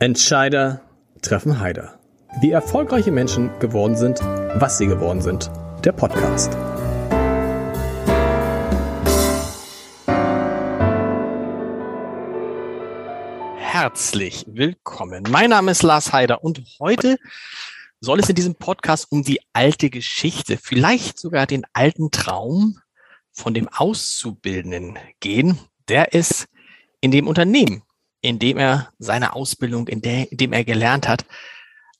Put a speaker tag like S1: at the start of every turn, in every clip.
S1: Entscheider treffen Heider. Wie erfolgreiche Menschen geworden sind, was sie geworden sind. Der Podcast. Herzlich willkommen. Mein Name ist Lars Heider und heute soll es in diesem Podcast um die alte Geschichte, vielleicht sogar den alten Traum von dem Auszubildenden gehen, der es in dem Unternehmen indem er seine Ausbildung, in, der, in dem er gelernt hat,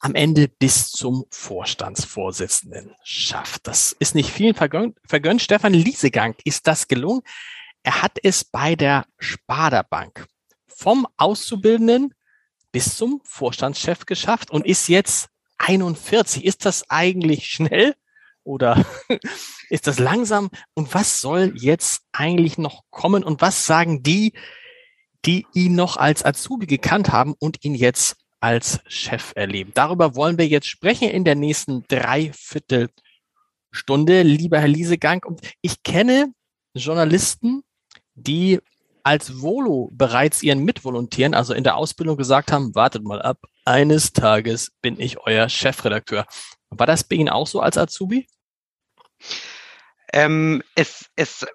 S1: am Ende bis zum Vorstandsvorsitzenden schafft. Das ist nicht vielen vergönnt. vergönnt. Stefan Liesegang ist das gelungen. Er hat es bei der Sparda Bank vom Auszubildenden bis zum Vorstandschef geschafft und ist jetzt 41. Ist das eigentlich schnell oder ist das langsam? Und was soll jetzt eigentlich noch kommen? Und was sagen die, die ihn noch als Azubi gekannt haben und ihn jetzt als Chef erleben. Darüber wollen wir jetzt sprechen in der nächsten Dreiviertelstunde, lieber Herr Liesegang. Und ich kenne Journalisten, die als Volo bereits ihren Mitvolontieren, also in der Ausbildung gesagt haben, wartet mal ab, eines Tages bin ich euer Chefredakteur. War das bei Ihnen auch so als Azubi?
S2: Ähm, es, es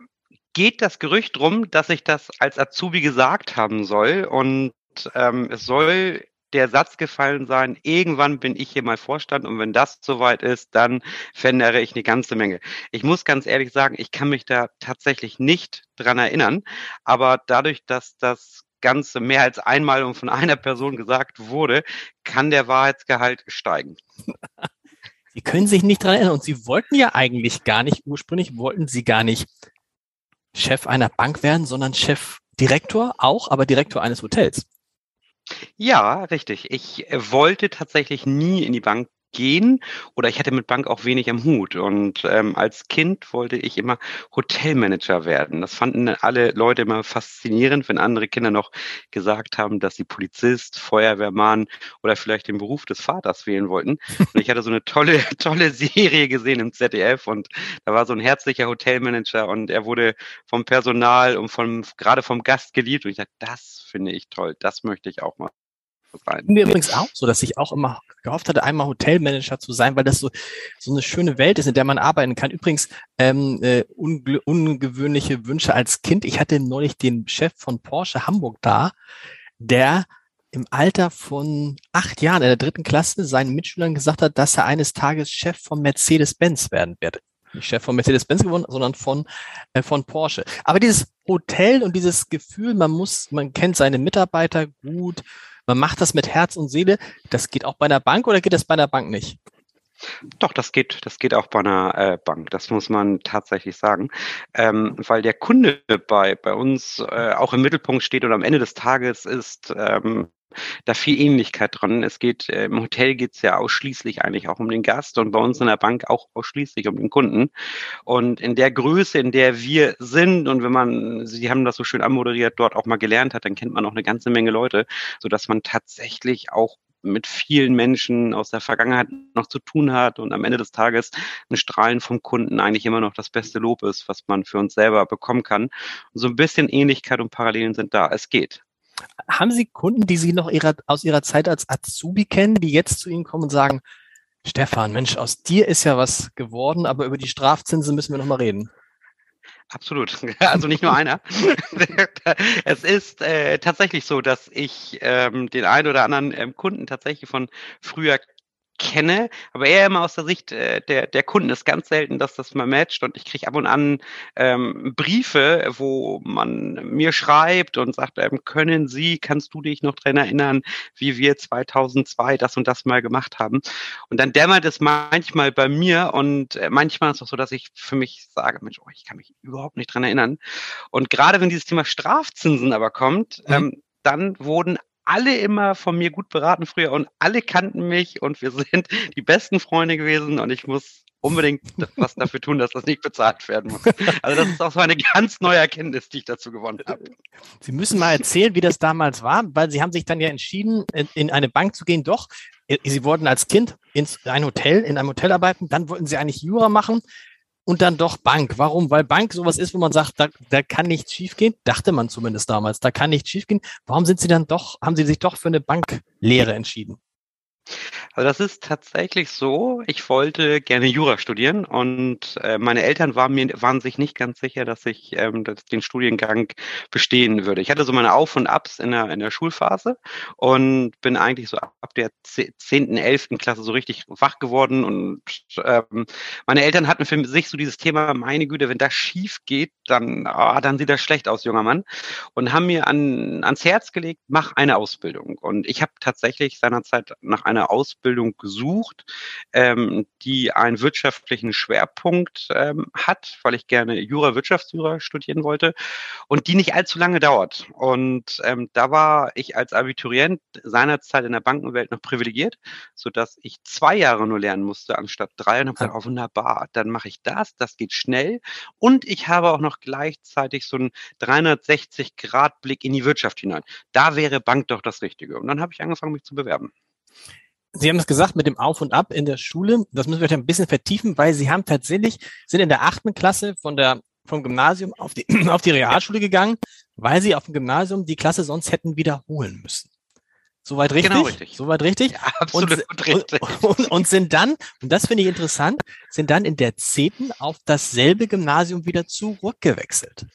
S2: geht das Gerücht drum, dass ich das als Azubi gesagt haben soll und ähm, es soll der Satz gefallen sein, irgendwann bin ich hier mal Vorstand und wenn das soweit ist, dann verändere ich eine ganze Menge. Ich muss ganz ehrlich sagen, ich kann mich da tatsächlich nicht dran erinnern, aber dadurch, dass das Ganze mehr als einmal und von einer Person gesagt wurde, kann der Wahrheitsgehalt steigen.
S1: Sie können sich nicht dran erinnern und Sie wollten ja eigentlich gar nicht, ursprünglich wollten Sie gar nicht Chef einer Bank werden, sondern Chefdirektor auch, aber Direktor eines Hotels.
S2: Ja, richtig. Ich wollte tatsächlich nie in die Bank gehen oder ich hatte mit Bank auch wenig am Hut. Und ähm, als Kind wollte ich immer Hotelmanager werden. Das fanden alle Leute immer faszinierend, wenn andere Kinder noch gesagt haben, dass sie Polizist, Feuerwehrmann oder vielleicht den Beruf des Vaters wählen wollten. Und ich hatte so eine tolle, tolle Serie gesehen im ZDF und da war so ein herzlicher Hotelmanager und er wurde vom Personal und vom, gerade vom Gast geliebt. Und ich dachte, das finde ich toll, das möchte ich auch mal
S1: rein. Mir übrigens auch so, dass ich auch immer gehofft hatte, einmal Hotelmanager zu sein, weil das so, so eine schöne Welt ist, in der man arbeiten kann. Übrigens, ähm, äh, unge ungewöhnliche Wünsche als Kind. Ich hatte neulich den Chef von Porsche Hamburg da, der im Alter von acht Jahren in der dritten Klasse seinen Mitschülern gesagt hat, dass er eines Tages Chef von Mercedes-Benz werden werde. Nicht Chef von Mercedes-Benz geworden, sondern von, äh, von Porsche. Aber dieses Hotel und dieses Gefühl, man muss, man kennt seine Mitarbeiter gut, man macht das mit Herz und Seele. Das geht auch bei einer Bank oder geht das bei einer Bank nicht?
S2: Doch, das geht, das geht auch bei einer äh, Bank. Das muss man tatsächlich sagen, ähm, weil der Kunde bei bei uns äh, auch im Mittelpunkt steht und am Ende des Tages ist ähm, da viel Ähnlichkeit dran. Es geht, äh, im Hotel geht es ja ausschließlich eigentlich auch um den Gast und bei uns in der Bank auch ausschließlich um den Kunden. Und in der Größe, in der wir sind und wenn man, Sie haben das so schön anmoderiert, dort auch mal gelernt hat, dann kennt man auch eine ganze Menge Leute, sodass man tatsächlich auch mit vielen Menschen aus der Vergangenheit noch zu tun hat und am Ende des Tages ein Strahlen vom Kunden eigentlich immer noch das beste Lob ist, was man für uns selber bekommen kann. Und so ein bisschen Ähnlichkeit und Parallelen sind da. Es geht.
S1: Haben Sie Kunden, die Sie noch ihrer, aus Ihrer Zeit als Azubi kennen, die jetzt zu Ihnen kommen und sagen, Stefan, Mensch, aus dir ist ja was geworden, aber über die Strafzinsen müssen wir noch mal reden.
S2: Absolut. Also nicht nur einer. es ist äh, tatsächlich so, dass ich ähm, den einen oder anderen ähm, Kunden tatsächlich von früher kenne, aber eher immer aus der Sicht äh, der, der Kunden. ist ganz selten, dass das mal matcht und ich kriege ab und an ähm, Briefe, wo man mir schreibt und sagt, ähm, können Sie, kannst du dich noch dran erinnern, wie wir 2002 das und das mal gemacht haben? Und dann dämmert es manchmal bei mir und äh, manchmal ist es auch so, dass ich für mich sage, Mensch, oh, ich kann mich überhaupt nicht dran erinnern. Und gerade wenn dieses Thema Strafzinsen aber kommt, mhm. ähm, dann wurden alle immer von mir gut beraten früher und alle kannten mich und wir sind die besten Freunde gewesen und ich muss unbedingt was dafür tun, dass das nicht bezahlt werden muss. Also das ist auch so eine ganz neue Erkenntnis, die ich dazu gewonnen habe.
S1: Sie müssen mal erzählen, wie das damals war, weil Sie haben sich dann ja entschieden, in eine Bank zu gehen. Doch, Sie wollten als Kind in ein Hotel, in einem Hotel arbeiten, dann wollten Sie eigentlich Jura machen. Und dann doch Bank. Warum? Weil Bank sowas ist, wo man sagt, da, da kann nichts schiefgehen. Dachte man zumindest damals, da kann nichts schiefgehen. Warum sind Sie dann doch, haben Sie sich doch für eine Banklehre entschieden?
S2: Also das ist tatsächlich so. Ich wollte gerne Jura studieren und äh, meine Eltern waren mir waren sich nicht ganz sicher, dass ich ähm, dass den Studiengang bestehen würde. Ich hatte so meine Auf und Abs in der in der Schulphase und bin eigentlich so ab der zehnten, elften Klasse so richtig wach geworden und ähm, meine Eltern hatten für sich so dieses Thema: Meine Güte, wenn das schief geht, dann ah, dann sieht das schlecht aus, junger Mann, und haben mir an ans Herz gelegt: Mach eine Ausbildung. Und ich habe tatsächlich seinerzeit nach einer Ausbildung gesucht, ähm, die einen wirtschaftlichen Schwerpunkt ähm, hat, weil ich gerne Jura, Wirtschaftsjura studieren wollte und die nicht allzu lange dauert. Und ähm, da war ich als Abiturient seinerzeit in der Bankenwelt noch privilegiert, sodass ich zwei Jahre nur lernen musste anstatt drei und habe gesagt, oh wunderbar, dann mache ich das, das geht schnell und ich habe auch noch gleichzeitig so einen 360-Grad-Blick in die Wirtschaft hinein. Da wäre Bank doch das Richtige. Und dann habe ich angefangen, mich zu bewerben.
S1: Sie haben es gesagt mit dem Auf und Ab in der Schule. Das müssen wir ein bisschen vertiefen, weil Sie haben tatsächlich, sind in der achten Klasse von der, vom Gymnasium auf die, auf die Realschule gegangen, weil Sie auf dem Gymnasium die Klasse sonst hätten wiederholen müssen. Soweit richtig? Genau richtig. Soweit richtig? Ja,
S2: absolut
S1: und, richtig. Und, und, und, sind dann, und das finde ich interessant, sind dann in der zehnten auf dasselbe Gymnasium wieder zurückgewechselt.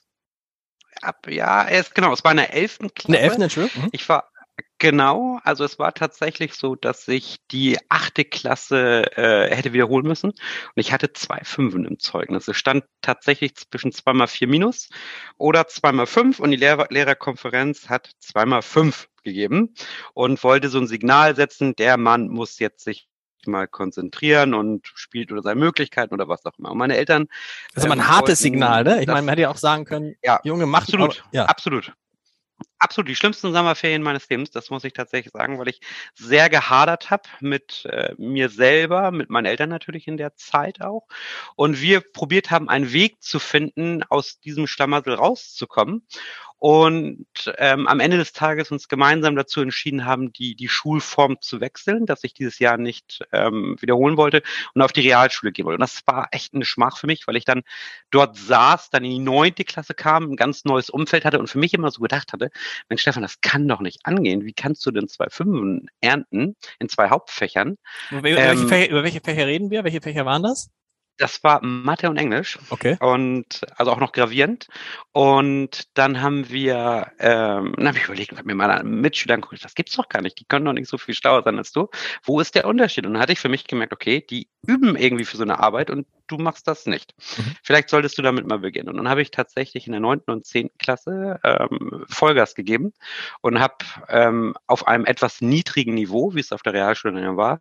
S2: Ab, ja, erst genau, es war in der elften
S1: Klasse. In der elften, Entschuldigung.
S2: Mhm. Ich war, Genau, also es war tatsächlich so, dass ich die achte Klasse äh, hätte wiederholen müssen und ich hatte zwei Fünfen im Zeugnis. Es stand tatsächlich zwischen zweimal vier minus oder zweimal fünf und die Lehrer Lehrerkonferenz hat zweimal fünf gegeben und wollte so ein Signal setzen, der Mann muss jetzt sich mal konzentrieren und spielt oder seine Möglichkeiten oder was auch immer. Und meine Eltern.
S1: Das ist aber ein ähm, hartes Signal, ne? Ich meine, man hätte ja auch sagen können,
S2: ja, Junge, mach absolut, aber, ja. absolut absolut die schlimmsten Sommerferien meines Lebens, das muss ich tatsächlich sagen, weil ich sehr gehadert habe mit äh, mir selber, mit meinen Eltern natürlich in der Zeit auch. Und wir probiert haben, einen Weg zu finden, aus diesem Schlamassel rauszukommen und ähm, am Ende des Tages uns gemeinsam dazu entschieden haben, die, die Schulform zu wechseln, dass ich dieses Jahr nicht ähm, wiederholen wollte und auf die Realschule gehen wollte. Und das war echt eine Schmach für mich, weil ich dann dort saß, dann in die neunte Klasse kam, ein ganz neues Umfeld hatte und für mich immer so gedacht hatte, Mensch Stefan, das kann doch nicht angehen. Wie kannst du denn zwei Fünfen ernten in zwei Hauptfächern?
S1: Über welche, ähm, Fächer, über welche Fächer reden wir? Welche Fächer waren das?
S2: Das war Mathe und Englisch.
S1: Okay.
S2: Und also auch noch gravierend. Und dann haben wir, ähm, dann habe ich überlegt, mit mir meiner Mitschülern geguckt, das gibt's doch gar nicht. Die können doch nicht so viel schlauer sein als du. Wo ist der Unterschied? Und dann hatte ich für mich gemerkt, okay, die üben irgendwie für so eine Arbeit und du machst das nicht. Mhm. Vielleicht solltest du damit mal beginnen. Und dann habe ich tatsächlich in der neunten und zehnten Klasse ähm, Vollgas gegeben und habe ähm, auf einem etwas niedrigen Niveau, wie es auf der Realschule dann war,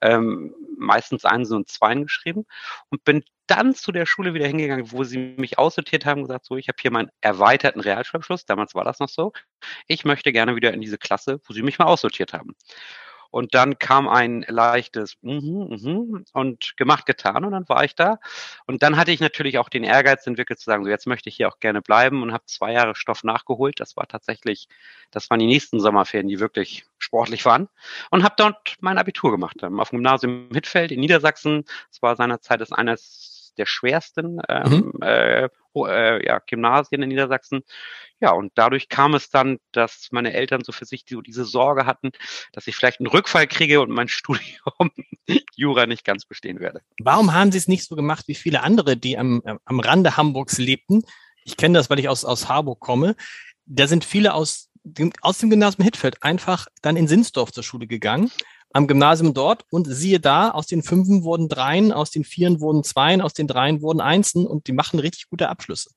S2: ähm, meistens Einsen und Zweien geschrieben und bin dann zu der Schule wieder hingegangen, wo sie mich aussortiert haben, gesagt, so, ich habe hier meinen erweiterten Realschulabschluss, damals war das noch so, ich möchte gerne wieder in diese Klasse, wo sie mich mal aussortiert haben. Und dann kam ein leichtes mhm, mhm und gemacht, getan und dann war ich da. Und dann hatte ich natürlich auch den Ehrgeiz entwickelt zu sagen, so jetzt möchte ich hier auch gerne bleiben und habe zwei Jahre Stoff nachgeholt. Das war tatsächlich, das waren die nächsten Sommerferien, die wirklich sportlich waren. Und habe dort mein Abitur gemacht. Auf dem Gymnasium Hittfeld in Niedersachsen. Das war seinerzeit das eines der schwersten ähm, mhm. äh, äh, ja, Gymnasien in Niedersachsen. Ja, und dadurch kam es dann, dass meine Eltern so für sich die, diese Sorge hatten, dass ich vielleicht einen Rückfall kriege und mein Studium Jura nicht ganz bestehen werde.
S1: Warum haben Sie es nicht so gemacht wie viele andere, die am, am Rande Hamburgs lebten? Ich kenne das, weil ich aus, aus Harburg komme. Da sind viele aus dem, aus dem Gymnasium Hittfeld einfach dann in Sinsdorf zur Schule gegangen am Gymnasium dort und siehe da, aus den Fünfen wurden Dreien, aus den Vieren wurden Zweien, aus den Dreien wurden Einsen und die machen richtig gute Abschlüsse.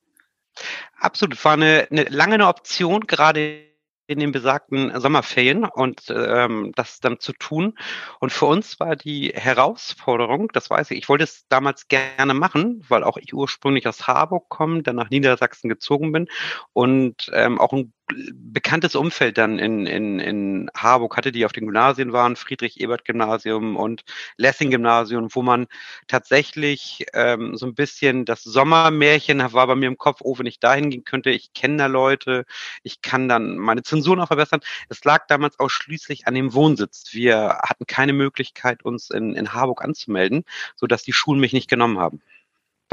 S2: Absolut, war eine, eine lange eine Option, gerade in den besagten Sommerferien und ähm, das dann zu tun. Und für uns war die Herausforderung, das weiß ich, ich wollte es damals gerne machen, weil auch ich ursprünglich aus Harburg komme, dann nach Niedersachsen gezogen bin und ähm, auch ein bekanntes Umfeld dann in, in, in Harburg hatte, die auf den Gymnasien waren, Friedrich-Ebert-Gymnasium und Lessing-Gymnasium, wo man tatsächlich ähm, so ein bisschen das Sommermärchen war bei mir im Kopf, oh, wenn ich dahin gehen könnte, ich kenne da Leute, ich kann dann meine Zensuren auch verbessern. Es lag damals ausschließlich an dem Wohnsitz. Wir hatten keine Möglichkeit, uns in, in Harburg anzumelden, sodass die Schulen mich nicht genommen haben.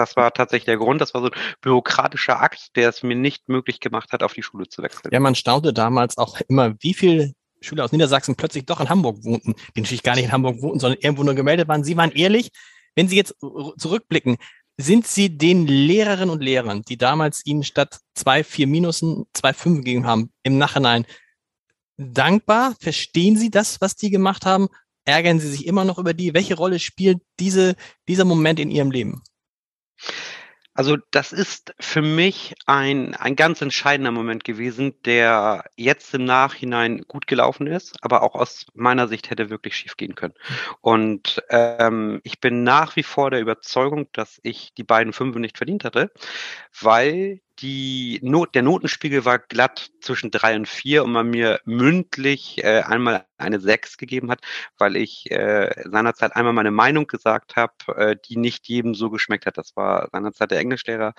S2: Das war tatsächlich der Grund. Das war so ein bürokratischer Akt, der es mir nicht möglich gemacht hat, auf die Schule zu wechseln.
S1: Ja, man staunte damals auch immer, wie viele Schüler aus Niedersachsen plötzlich doch in Hamburg wohnten, die natürlich gar nicht in Hamburg wohnten, sondern irgendwo nur gemeldet waren. Sie waren ehrlich. Wenn Sie jetzt zurückblicken, sind Sie den Lehrerinnen und Lehrern, die damals Ihnen statt zwei vier Minusen zwei fünf gegeben haben, im Nachhinein dankbar? Verstehen Sie das, was die gemacht haben? Ärgern Sie sich immer noch über die? Welche Rolle spielt diese, dieser Moment in Ihrem Leben?
S2: Also das ist für mich ein, ein ganz entscheidender Moment gewesen, der jetzt im Nachhinein gut gelaufen ist, aber auch aus meiner Sicht hätte wirklich schief gehen können. Und ähm, ich bin nach wie vor der Überzeugung, dass ich die beiden Fünfe nicht verdient hatte, weil die Not, der Notenspiegel war glatt zwischen drei und vier und man mir mündlich äh, einmal eine sechs gegeben hat, weil ich äh, seinerzeit einmal meine Meinung gesagt habe, äh, die nicht jedem so geschmeckt hat. Das war seinerzeit der Englischlehrer,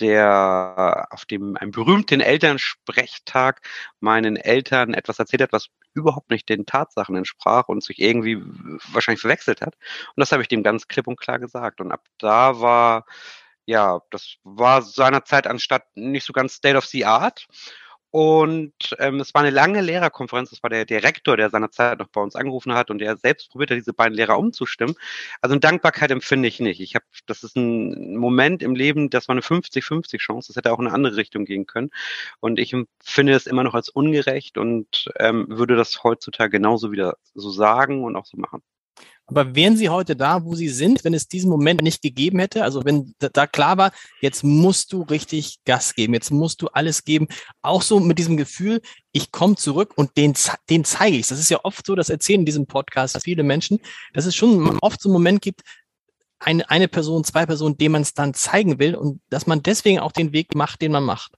S2: der auf dem einem berühmten Elternsprechtag meinen Eltern etwas erzählt hat, was überhaupt nicht den Tatsachen entsprach und sich irgendwie wahrscheinlich verwechselt hat. Und das habe ich dem ganz klipp und klar gesagt. Und ab da war ja, das war seinerzeit anstatt nicht so ganz State of the Art. Und ähm, es war eine lange Lehrerkonferenz. Das war der Direktor, der seinerzeit noch bei uns angerufen hat und der selbst probiert hat, diese beiden Lehrer umzustimmen. Also eine Dankbarkeit empfinde ich nicht. Ich habe, das ist ein Moment im Leben, das war eine 50-50 Chance. Das hätte auch in eine andere Richtung gehen können. Und ich empfinde es immer noch als ungerecht und ähm, würde das heutzutage genauso wieder so sagen und auch so machen.
S1: Aber wären Sie heute da, wo Sie sind, wenn es diesen Moment nicht gegeben hätte? Also wenn da klar war, jetzt musst du richtig Gas geben, jetzt musst du alles geben. Auch so mit diesem Gefühl, ich komme zurück und den, den zeige ich. Das ist ja oft so, das erzählen in diesem Podcast viele Menschen, dass es schon oft so einen Moment gibt, eine, eine Person, zwei Personen, denen man es dann zeigen will und dass man deswegen auch den Weg macht, den man macht.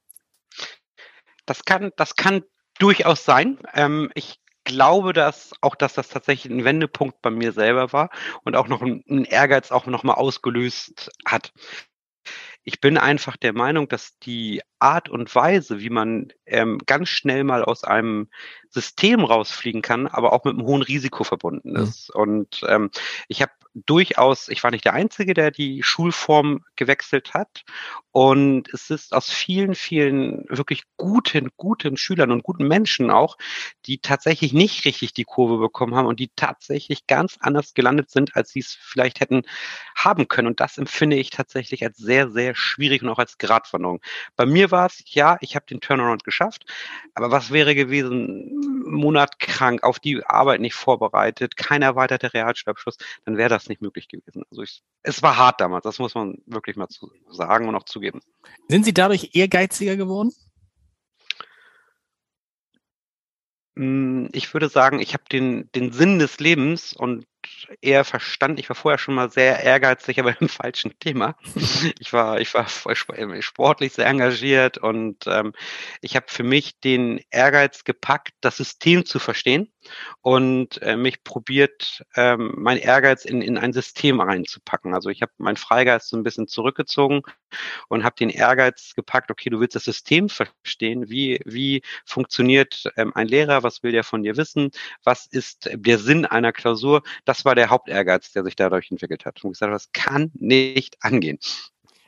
S2: Das kann, das kann durchaus sein. Ähm, ich glaube, dass auch, dass das tatsächlich ein Wendepunkt bei mir selber war und auch noch ein, Ehrgeiz auch noch mal ausgelöst hat. Ich bin einfach der Meinung, dass die Art und Weise, wie man ähm, ganz schnell mal aus einem System rausfliegen kann, aber auch mit einem hohen Risiko verbunden mhm. ist. Mhm. Und ähm, ich habe durchaus, ich war nicht der Einzige, der die Schulform gewechselt hat. Und es ist aus vielen, vielen wirklich guten, guten Schülern und guten Menschen auch, die tatsächlich nicht richtig die Kurve bekommen haben und die tatsächlich ganz anders gelandet sind, als sie es vielleicht hätten haben können. Und das empfinde ich tatsächlich als sehr, sehr schwierig und auch als Gratwanderung. Bei mir war es, ja, ich habe den Turnaround geschafft, aber was wäre gewesen, Monat krank, auf die Arbeit nicht vorbereitet, kein erweiterter Realschulabschluss, dann wäre das nicht möglich gewesen. Also ich, es war hart damals, das muss man wirklich mal zu sagen und auch zugeben.
S1: Sind Sie dadurch ehrgeiziger geworden?
S2: Hm, ich würde sagen, ich habe den, den Sinn des Lebens und eher verstanden. Ich war vorher schon mal sehr ehrgeizig, aber im falschen Thema. Ich war, ich war sportlich sehr engagiert und ähm, ich habe für mich den Ehrgeiz gepackt, das System zu verstehen und äh, mich probiert, ähm, mein Ehrgeiz in, in ein System reinzupacken. Also ich habe meinen Freigeist so ein bisschen zurückgezogen und habe den Ehrgeiz gepackt, okay, du willst das System verstehen, wie, wie funktioniert ähm, ein Lehrer, was will der von dir wissen, was ist der Sinn einer Klausur, das war der Hauptehrgeiz, der sich dadurch entwickelt hat. Und gesagt, das kann nicht angehen.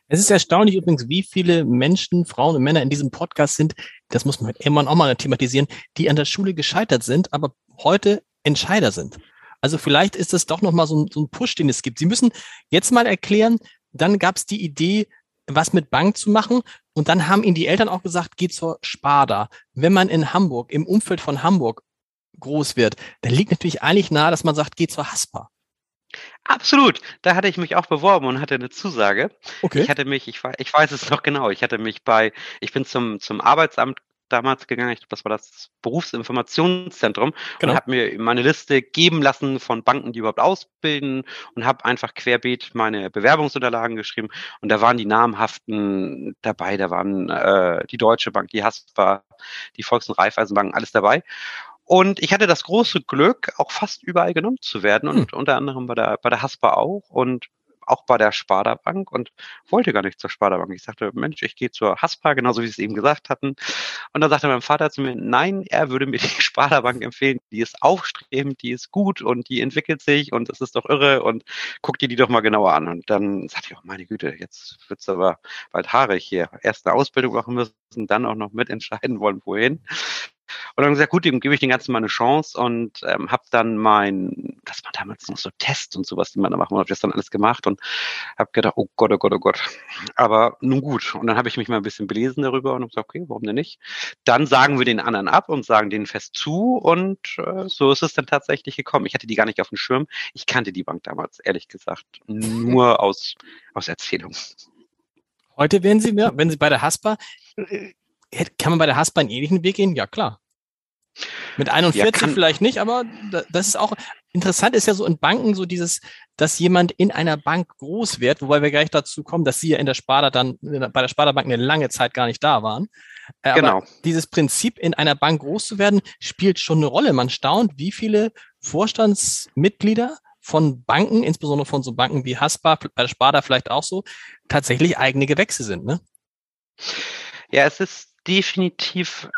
S1: Es ist erstaunlich übrigens, wie viele Menschen, Frauen und Männer in diesem Podcast sind, das muss man irgendwann auch mal thematisieren, die an der Schule gescheitert sind, aber heute Entscheider sind. Also vielleicht ist das doch nochmal so ein, so ein Push, den es gibt. Sie müssen jetzt mal erklären, dann gab es die Idee, was mit Bank zu machen. Und dann haben ihnen die Eltern auch gesagt, geh zur Sparda. Wenn man in Hamburg, im Umfeld von Hamburg groß wird, dann liegt natürlich eigentlich nahe, dass man sagt, geh zur Haspa.
S2: Absolut. Da hatte ich mich auch beworben und hatte eine Zusage. Okay. Ich hatte mich, ich, ich weiß es noch genau, ich hatte mich bei, ich bin zum, zum Arbeitsamt damals gegangen, ich glaube, das war das Berufsinformationszentrum genau. und habe mir meine Liste geben lassen von Banken, die überhaupt ausbilden und habe einfach querbeet meine Bewerbungsunterlagen geschrieben und da waren die namhaften dabei, da waren äh, die Deutsche Bank, die Haspa, die Volks- und Raiffeisenbank, alles dabei und ich hatte das große Glück, auch fast überall genommen zu werden und hm. unter anderem bei der, bei der Haspa auch. Und auch bei der Sparda Bank und wollte gar nicht zur Sparda Bank. Ich sagte, Mensch, ich gehe zur Haspa, genauso wie Sie es eben gesagt hatten. Und dann sagte mein Vater zu mir, nein, er würde mir die Sparda Bank empfehlen. Die ist aufstrebend, die ist gut und die entwickelt sich und das ist doch irre und guck dir die doch mal genauer an. Und dann sagte ich, oh meine Güte, jetzt wird's aber bald haarig hier. Erst eine Ausbildung machen müssen, dann auch noch mitentscheiden wollen, wohin. Und dann gesagt, gut, dem gebe ich den ganzen mal eine Chance und ähm, habe dann mein, das war damals noch so Tests und sowas, die man da machen, habe das dann alles gemacht und habe gedacht, oh Gott, oh Gott, oh Gott. Aber nun gut. Und dann habe ich mich mal ein bisschen belesen darüber und habe gesagt, okay, warum denn nicht? Dann sagen wir den anderen ab und sagen denen fest zu und äh, so ist es dann tatsächlich gekommen. Ich hatte die gar nicht auf dem Schirm. Ich kannte die Bank damals, ehrlich gesagt, nur aus, aus Erzählung.
S1: Heute werden Sie, wenn Sie bei der Haspa, äh, kann man bei der Haspa einen ähnlichen Weg gehen? Ja, klar. Mit 41 ja, vielleicht nicht, aber das ist auch interessant ist ja so in Banken so dieses, dass jemand in einer Bank groß wird, wobei wir gleich dazu kommen, dass sie ja in der Sparda dann bei der Sparda Bank eine lange Zeit gar nicht da waren. Äh, genau. Aber dieses Prinzip in einer Bank groß zu werden spielt schon eine Rolle. Man staunt, wie viele Vorstandsmitglieder von Banken, insbesondere von so Banken wie Haspa, bei der Sparda vielleicht auch so, tatsächlich eigene Gewächse sind, ne?
S2: Ja, es ist definitiv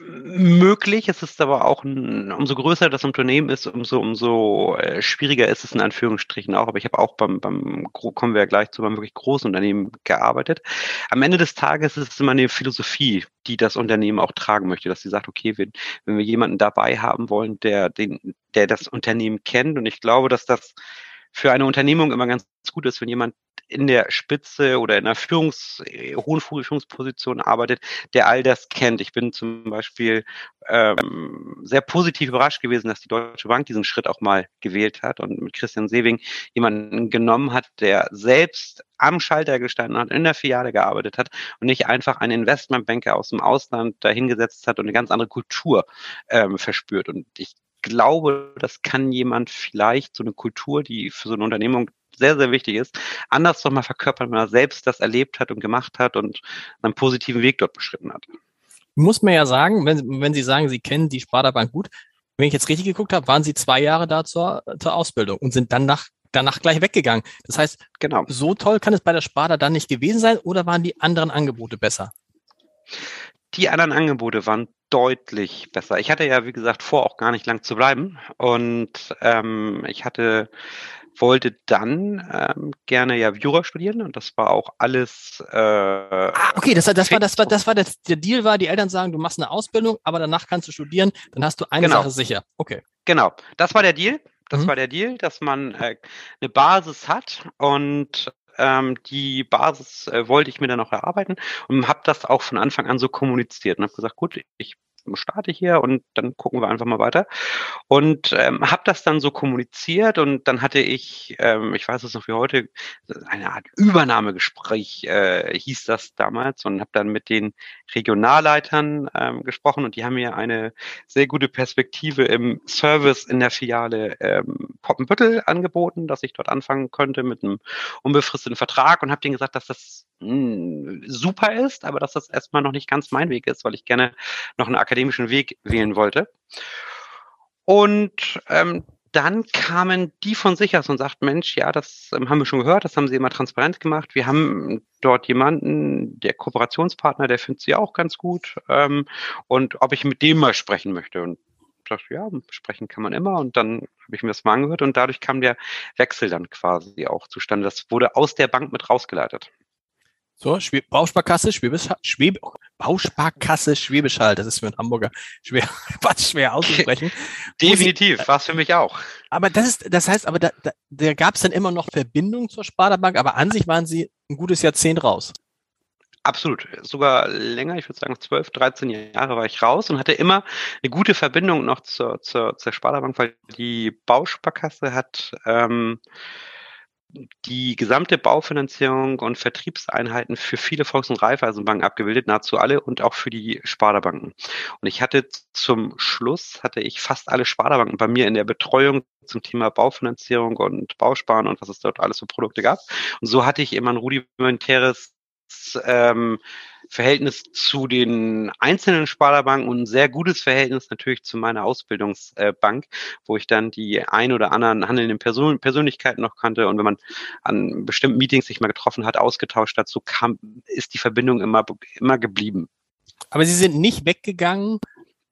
S2: möglich. Es ist aber auch, ein, umso größer das Unternehmen ist, umso, umso äh, schwieriger ist es in Anführungsstrichen auch. Aber ich habe auch beim, beim, kommen wir ja gleich zu, beim wirklich großen Unternehmen gearbeitet. Am Ende des Tages ist es immer eine Philosophie, die das Unternehmen auch tragen möchte, dass sie sagt, okay, wenn, wenn wir jemanden dabei haben wollen, der, den, der das Unternehmen kennt. Und ich glaube, dass das für eine Unternehmung immer ganz gut ist, wenn jemand in der Spitze oder in einer Führungs-, äh, hohen Führungsposition arbeitet, der all das kennt. Ich bin zum Beispiel ähm, sehr positiv überrascht gewesen, dass die Deutsche Bank diesen Schritt auch mal gewählt hat und mit Christian Sewing jemanden genommen hat, der selbst am Schalter gestanden hat, in der Filiale gearbeitet hat und nicht einfach einen Investmentbanker aus dem Ausland dahingesetzt hat und eine ganz andere Kultur ähm, verspürt. Und ich glaube, das kann jemand vielleicht so eine Kultur, die für so eine Unternehmung sehr, sehr wichtig ist, anders nochmal verkörpern, wenn er selbst das erlebt hat und gemacht hat und einen positiven Weg dort beschritten hat.
S1: Muss man ja sagen, wenn, wenn Sie sagen, Sie kennen die Sparda Bank gut, wenn ich jetzt richtig geguckt habe, waren Sie zwei Jahre da zur, zur Ausbildung und sind dann nach, danach gleich weggegangen. Das heißt, genau. so toll kann es bei der Sparda dann nicht gewesen sein oder waren die anderen Angebote besser?
S2: Die anderen Angebote waren deutlich besser. Ich hatte ja, wie gesagt, vor, auch gar nicht lang zu bleiben. Und ähm, ich hatte wollte dann ähm, gerne ja Jura studieren und das war auch alles. Äh,
S1: ah, okay, das, das war das war das war der, der Deal war, die Eltern sagen, du machst eine Ausbildung, aber danach kannst du studieren, dann hast du eine genau. Sache sicher. Okay.
S2: Genau, das war der Deal. Das mhm. war der Deal, dass man äh, eine Basis hat und ähm, die Basis äh, wollte ich mir dann noch erarbeiten und habe das auch von Anfang an so kommuniziert und habe gesagt, gut, ich starte hier und dann gucken wir einfach mal weiter. Und ähm, habe das dann so kommuniziert und dann hatte ich, ähm, ich weiß es noch wie heute, eine Art Übernahmegespräch äh, hieß das damals und habe dann mit den Regionalleitern ähm, gesprochen und die haben mir eine sehr gute Perspektive im Service in der Filiale ähm, Poppenbüttel angeboten, dass ich dort anfangen könnte mit einem unbefristeten Vertrag und habe denen gesagt, dass das hm, super ist, aber dass das erstmal noch nicht ganz mein Weg ist, weil ich gerne noch einen akademischen Weg wählen wollte. Und ähm, dann kamen die von sich aus und sagten, Mensch, ja, das ähm, haben wir schon gehört, das haben sie immer transparent gemacht. Wir haben dort jemanden, der Kooperationspartner, der findet sie auch ganz gut. Ähm, und ob ich mit dem mal sprechen möchte. Und dachte, ja, sprechen kann man immer. Und dann habe ich mir das mal angehört und dadurch kam der Wechsel dann quasi auch zustande. Das wurde aus der Bank mit rausgeleitet.
S1: So, Schweb Bausparkasse, Schwäbisch, Schweb Bausparkasse Schwäbisch Hall. Das ist für einen Hamburger schwer, was schwer auszusprechen.
S2: Definitiv, war es für mich auch.
S1: Aber das ist, das heißt, aber da, da, da gab es dann immer noch Verbindungen zur Sparda-Bank, aber an sich waren sie ein gutes Jahrzehnt raus.
S2: Absolut, sogar länger, ich würde sagen 12, 13 Jahre war ich raus und hatte immer eine gute Verbindung noch zur, zur, zur Sparda-Bank, weil die Bausparkasse hat ähm, die gesamte Baufinanzierung und Vertriebseinheiten für viele Volks- und Raiffeisenbanken abgebildet, nahezu alle und auch für die Sparda-Banken. Und ich hatte zum Schluss, hatte ich fast alle Sparda-Banken bei mir in der Betreuung zum Thema Baufinanzierung und Bausparen und was es dort alles für Produkte gab. Und so hatte ich immer ein rudimentäres ähm, Verhältnis zu den einzelnen Sparda-Banken und ein sehr gutes Verhältnis natürlich zu meiner Ausbildungsbank, wo ich dann die ein oder anderen handelnden Person Persönlichkeiten noch kannte. Und wenn man an bestimmten Meetings sich mal getroffen hat, ausgetauscht hat, so kam, ist die Verbindung immer, immer geblieben.
S1: Aber Sie sind nicht weggegangen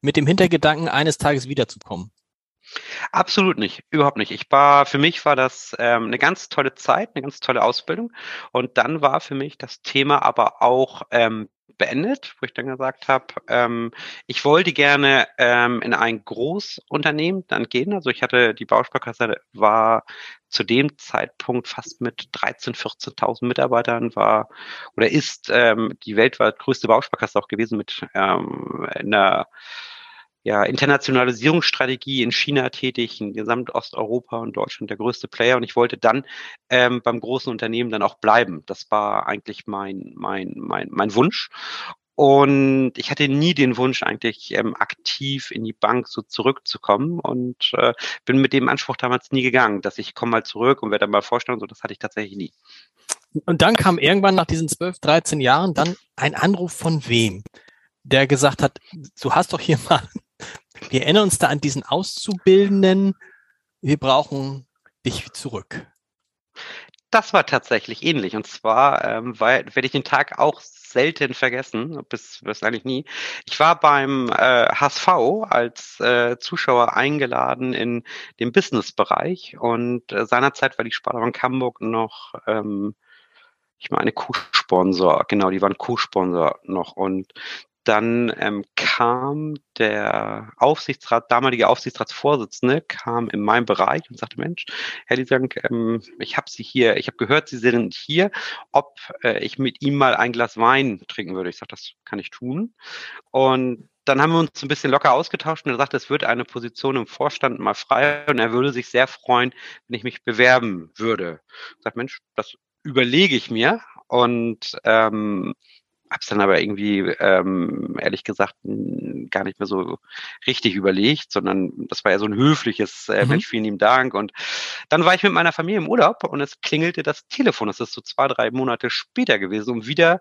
S1: mit dem Hintergedanken, eines Tages wiederzukommen.
S2: Absolut nicht, überhaupt nicht. Ich war, für mich war das ähm, eine ganz tolle Zeit, eine ganz tolle Ausbildung. Und dann war für mich das Thema aber auch ähm, beendet, wo ich dann gesagt habe, ähm, ich wollte gerne ähm, in ein Großunternehmen dann gehen. Also ich hatte die Bausparkasse war zu dem Zeitpunkt fast mit 13, 14.000 Mitarbeitern war oder ist ähm, die weltweit größte Bausparkasse auch gewesen mit ähm, einer ja, Internationalisierungsstrategie in China tätig, in Gesamtosteuropa und Deutschland der größte Player. Und ich wollte dann ähm, beim großen Unternehmen dann auch bleiben. Das war eigentlich mein, mein, mein, mein Wunsch. Und ich hatte nie den Wunsch, eigentlich ähm, aktiv in die Bank so zurückzukommen und äh, bin mit dem Anspruch damals nie gegangen, dass ich komme mal zurück und werde mal vorstellen. So, das hatte ich tatsächlich nie.
S1: Und dann kam irgendwann nach diesen 12, 13 Jahren dann ein Anruf von wem? der gesagt hat, du hast doch hier mal wir erinnern uns da an diesen Auszubildenden. Wir brauchen dich zurück.
S2: Das war tatsächlich ähnlich. Und zwar ähm, weil, werde ich den Tag auch selten vergessen, bis, bis eigentlich nie. Ich war beim äh, HSV als äh, Zuschauer eingeladen in den Businessbereich und äh, seinerzeit war die Sparbank Hamburg noch, ähm, ich meine, Co-Sponsor, genau, die waren Co-Sponsor noch und dann ähm, kam der Aufsichtsrat, damalige Aufsichtsratsvorsitzende, kam in meinen Bereich und sagte, Mensch, Herr Liesank, ähm, ich habe Sie hier, ich habe gehört, Sie sind hier, ob äh, ich mit ihm mal ein Glas Wein trinken würde. Ich sage, das kann ich tun. Und dann haben wir uns ein bisschen locker ausgetauscht und er sagte, es wird eine Position im Vorstand mal frei und er würde sich sehr freuen, wenn ich mich bewerben würde. Ich sage, Mensch, das überlege ich mir und ähm, Hab's dann aber irgendwie, ähm, ehrlich gesagt, gar nicht mehr so richtig überlegt, sondern das war ja so ein höfliches äh, mhm. Mensch, vielen lieben Dank. Und dann war ich mit meiner Familie im Urlaub und es klingelte das Telefon. Das ist so zwei, drei Monate später gewesen und wieder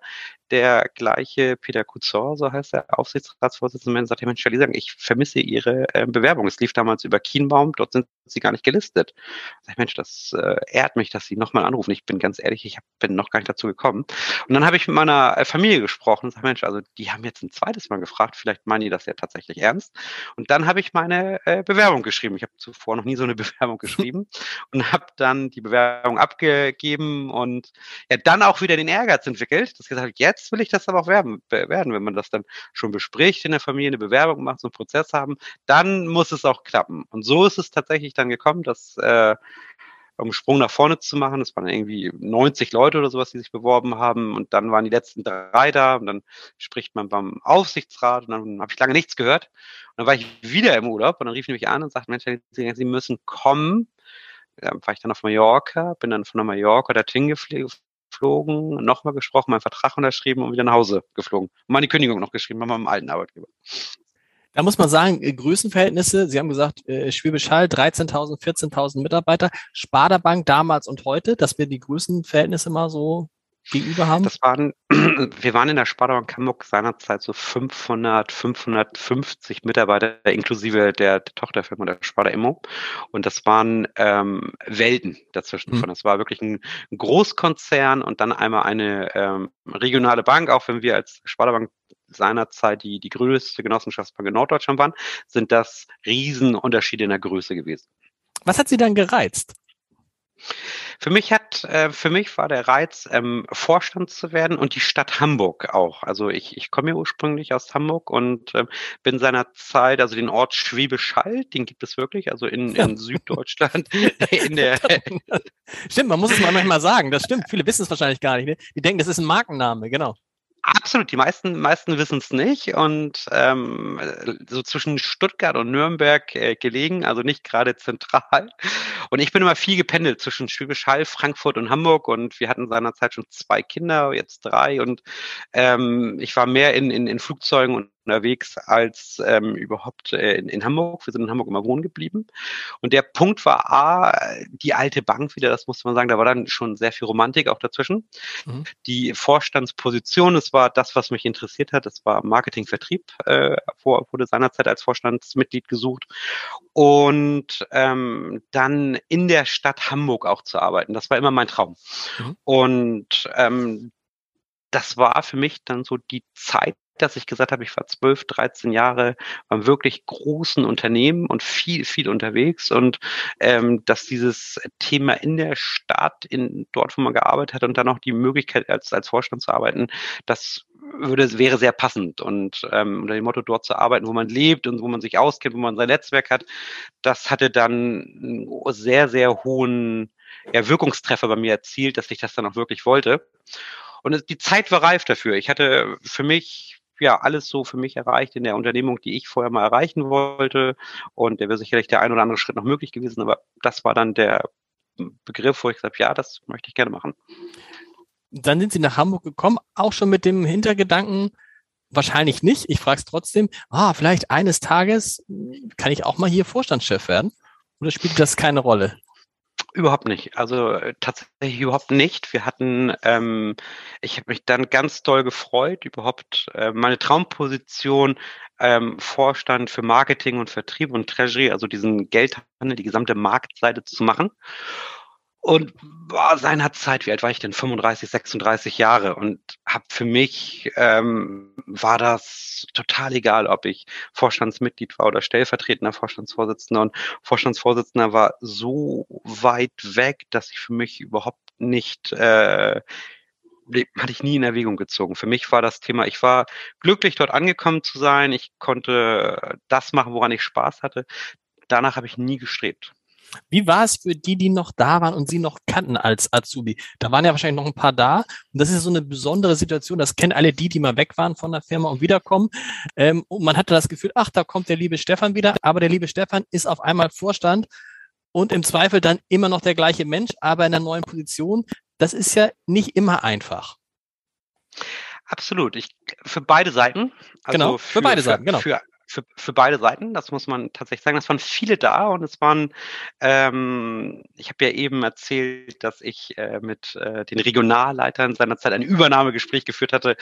S2: der gleiche Peter Kuzor, so heißt der Aufsichtsratsvorsitzende, sagt, Herr Mensch, sagen, ich vermisse Ihre äh, Bewerbung. Es lief damals über Kienbaum, dort sind Sie gar nicht gelistet. Sag ich, Mensch, das äh, ehrt mich, dass Sie nochmal anrufen. Ich bin ganz ehrlich, ich hab, bin noch gar nicht dazu gekommen. Und dann habe ich mit meiner äh, Familie gesprochen und sage, Mensch, also die haben jetzt ein zweites Mal gefragt, vielleicht meinen die das ja tatsächlich ernst. Und dann habe ich meine äh, Bewerbung geschrieben. Ich habe zuvor noch nie so eine Bewerbung geschrieben und habe dann die Bewerbung abgegeben und ja, dann auch wieder den Ehrgeiz entwickelt, dass gesagt jetzt jetzt will ich das aber auch werden, werden, wenn man das dann schon bespricht in der Familie, eine Bewerbung macht, so einen Prozess haben, dann muss es auch klappen. Und so ist es tatsächlich dann gekommen, dass äh, um Sprung nach vorne zu machen. Es waren irgendwie 90 Leute oder sowas, die sich beworben haben. Und dann waren die letzten drei da. Und dann spricht man beim Aufsichtsrat. Und dann habe ich lange nichts gehört. Und dann war ich wieder im Urlaub. Und dann rief ich mich an und sagte, Mensch, Sie müssen kommen. Ja, war ich dann auf Mallorca, bin dann von der Mallorca dorthin geflogen, nochmal gesprochen, meinen Vertrag unterschrieben und wieder nach Hause geflogen. Und meine Kündigung noch geschrieben bei meinem alten Arbeitgeber.
S1: Da muss man sagen, äh, Größenverhältnisse, Sie haben gesagt, äh, Schwäbisch Hall, 13.000, 14.000 Mitarbeiter, Sparda Bank damals und heute, dass wir die Größenverhältnisse mal so gegenüber haben?
S2: Das waren, wir waren in der Sparda-Bank Hamburg seinerzeit so 500, 550 Mitarbeiter inklusive der, der Tochterfirma der Sparda Immo. Und das waren ähm, Welten dazwischen. Mhm. Das war wirklich ein, ein, Großkonzern und dann einmal eine ähm, regionale Bank, auch wenn wir als Sparda Bank seinerzeit die, die größte Genossenschaftsbank in Norddeutschland waren, sind das Riesenunterschiede in der Größe gewesen.
S1: Was hat Sie dann gereizt?
S2: Für mich hat, äh, für mich war der Reiz, ähm, Vorstand zu werden und die Stadt Hamburg auch. Also ich, ich komme ja ursprünglich aus Hamburg und äh, bin seiner Zeit, also den Ort Schwäbisch Hall, den gibt es wirklich, also in, in Süddeutschland. in der
S1: stimmt, man muss es mal manchmal sagen. Das stimmt. Viele wissen es wahrscheinlich gar nicht. Ne? Die denken, das ist ein Markenname, genau.
S2: Absolut, die meisten, meisten wissen es nicht und ähm, so zwischen Stuttgart und Nürnberg äh, gelegen, also nicht gerade zentral. Und ich bin immer viel gependelt zwischen Schwäbisch Hall, Frankfurt und Hamburg und wir hatten seinerzeit schon zwei Kinder, jetzt drei und ähm, ich war mehr in, in, in Flugzeugen und unterwegs als ähm, überhaupt äh, in, in Hamburg. Wir sind in Hamburg immer wohnen geblieben. Und der Punkt war A, die alte Bank wieder, das muss man sagen, da war dann schon sehr viel Romantik auch dazwischen. Mhm. Die Vorstandsposition, das war das, was mich interessiert hat. Das war Marketing, Vertrieb, äh, wurde seinerzeit als Vorstandsmitglied gesucht. Und ähm, dann in der Stadt Hamburg auch zu arbeiten. Das war immer mein Traum. Mhm. Und ähm, das war für mich dann so die Zeit, dass ich gesagt habe, ich war 12, 13 Jahre beim wirklich großen Unternehmen und viel, viel unterwegs und ähm, dass dieses Thema in der Stadt, in dort, wo man gearbeitet hat und dann auch die Möglichkeit als, als Vorstand zu arbeiten, das würde, wäre sehr passend und ähm, unter dem Motto dort zu arbeiten, wo man lebt und wo man sich auskennt, wo man sein Netzwerk hat, das hatte dann einen sehr, sehr hohen ja, Wirkungstreffer bei mir erzielt, dass ich das dann auch wirklich wollte. Und die Zeit war reif dafür. Ich hatte für mich ja alles so für mich erreicht in der Unternehmung, die ich vorher mal erreichen wollte. Und der wäre sicherlich der ein oder andere Schritt noch möglich gewesen, aber das war dann der Begriff, wo ich gesagt habe, ja, das möchte ich gerne machen.
S1: Dann sind Sie nach Hamburg gekommen, auch schon mit dem Hintergedanken, wahrscheinlich nicht, ich frage es trotzdem, ah, vielleicht eines Tages kann ich auch mal hier Vorstandschef werden? Oder spielt das keine Rolle?
S2: Überhaupt nicht. Also äh, tatsächlich überhaupt nicht. Wir hatten, ähm, ich habe mich dann ganz doll gefreut, überhaupt äh, meine Traumposition ähm, Vorstand für Marketing und Vertrieb und Treasury, also diesen Geldhandel, die gesamte Marktseite zu machen. Und boah, seinerzeit, wie alt war ich denn? 35, 36 Jahre. Und habe für mich ähm, war das total egal, ob ich Vorstandsmitglied war oder stellvertretender Vorstandsvorsitzender. Und Vorstandsvorsitzender war so weit weg, dass ich für mich überhaupt nicht äh, hatte ich nie in Erwägung gezogen. Für mich war das Thema, ich war glücklich, dort angekommen zu sein. Ich konnte das machen, woran ich Spaß hatte. Danach habe ich nie gestrebt.
S1: Wie war es für die, die noch da waren und sie noch kannten als Azubi? Da waren ja wahrscheinlich noch ein paar da. Und das ist so eine besondere Situation. Das kennen alle die, die mal weg waren von der Firma und wiederkommen. Ähm, und man hatte das Gefühl, ach, da kommt der liebe Stefan wieder. Aber der liebe Stefan ist auf einmal Vorstand und im Zweifel dann immer noch der gleiche Mensch, aber in einer neuen Position. Das ist ja nicht immer einfach.
S2: Absolut. Ich, für beide Seiten.
S1: Also genau, für, für beide Seiten, genau.
S2: Für, für, für beide Seiten, das muss man tatsächlich sagen. Es waren viele da und es waren, ähm, ich habe ja eben erzählt, dass ich äh, mit äh, den Regionalleitern seinerzeit ein Übernahmegespräch geführt hatte,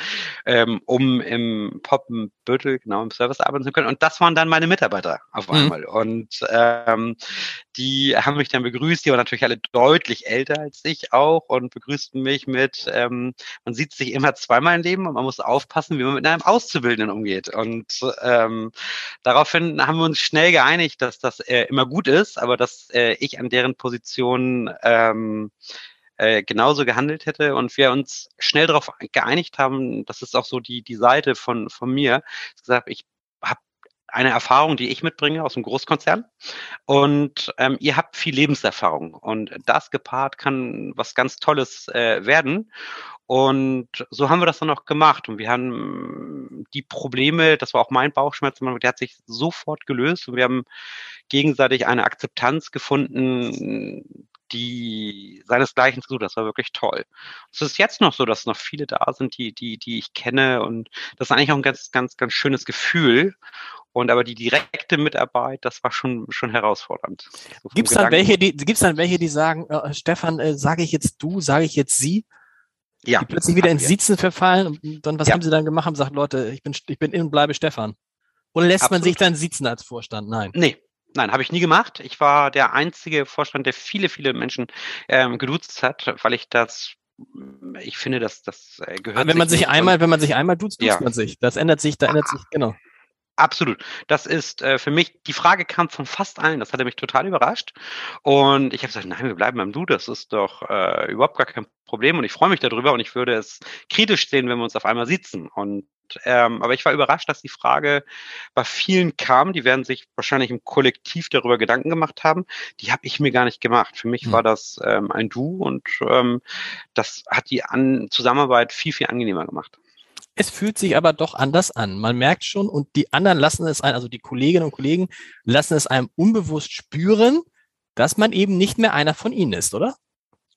S2: ähm, um im Poppenbüttel, genau, im Service arbeiten zu können. Und das waren dann meine Mitarbeiter auf mhm. einmal. Mhm. Und ähm, die haben mich dann begrüßt, die waren natürlich alle deutlich älter als ich auch und begrüßten mich mit, ähm, man sieht sich immer zweimal im Leben und man muss aufpassen, wie man mit einem Auszubildenden umgeht. Und ähm, daraufhin haben wir uns schnell geeinigt, dass das äh, immer gut ist, aber dass äh, ich an deren Position ähm, äh, genauso gehandelt hätte und wir uns schnell darauf geeinigt haben, das ist auch so die, die Seite von, von mir, gesagt, ich eine Erfahrung, die ich mitbringe aus dem Großkonzern. Und ähm, ihr habt viel Lebenserfahrung. Und das gepaart kann was ganz Tolles äh, werden. Und so haben wir das dann auch gemacht. Und wir haben die Probleme, das war auch mein Bauchschmerz, der hat sich sofort gelöst. Und wir haben gegenseitig eine Akzeptanz gefunden, die seinesgleichen sucht. Das war wirklich toll. Es ist jetzt noch so, dass noch viele da sind, die, die, die ich kenne. Und das ist eigentlich auch ein ganz, ganz, ganz schönes Gefühl. Und aber die direkte Mitarbeit, das war schon, schon herausfordernd.
S1: So Gibt es dann welche, die, gibt's dann welche, die sagen, äh, Stefan, äh, sage ich jetzt du, sage ich jetzt sie? Ja. Die plötzlich wieder ins Sitzen verfallen und dann, was ja. haben sie dann gemacht? Haben gesagt, Leute, ich bin, ich bin in und bleibe Stefan. Oder lässt Absolut. man sich dann sitzen als Vorstand? Nein.
S2: Nee, Nein, habe ich nie gemacht. Ich war der einzige Vorstand, der viele, viele Menschen ähm, geduzt hat, weil ich das ich finde, dass das
S1: äh, gehört. Wenn man sich einmal, wenn man sich einmal duzt, duzt ja. man sich. Das ändert sich, da ändert sich, genau.
S2: Absolut. Das ist äh, für mich, die Frage kam von fast allen, das hatte mich total überrascht. Und ich habe gesagt, nein, wir bleiben beim Du, das ist doch äh, überhaupt gar kein Problem und ich freue mich darüber und ich würde es kritisch sehen, wenn wir uns auf einmal sitzen. Und ähm, aber ich war überrascht, dass die Frage bei vielen kam, die werden sich wahrscheinlich im Kollektiv darüber Gedanken gemacht haben. Die habe ich mir gar nicht gemacht. Für mich mhm. war das ähm, ein Du und ähm, das hat die An Zusammenarbeit viel, viel angenehmer gemacht.
S1: Es fühlt sich aber doch anders an. Man merkt schon und die anderen lassen es ein, also die Kolleginnen und Kollegen lassen es einem unbewusst spüren, dass man eben nicht mehr einer von ihnen ist, oder?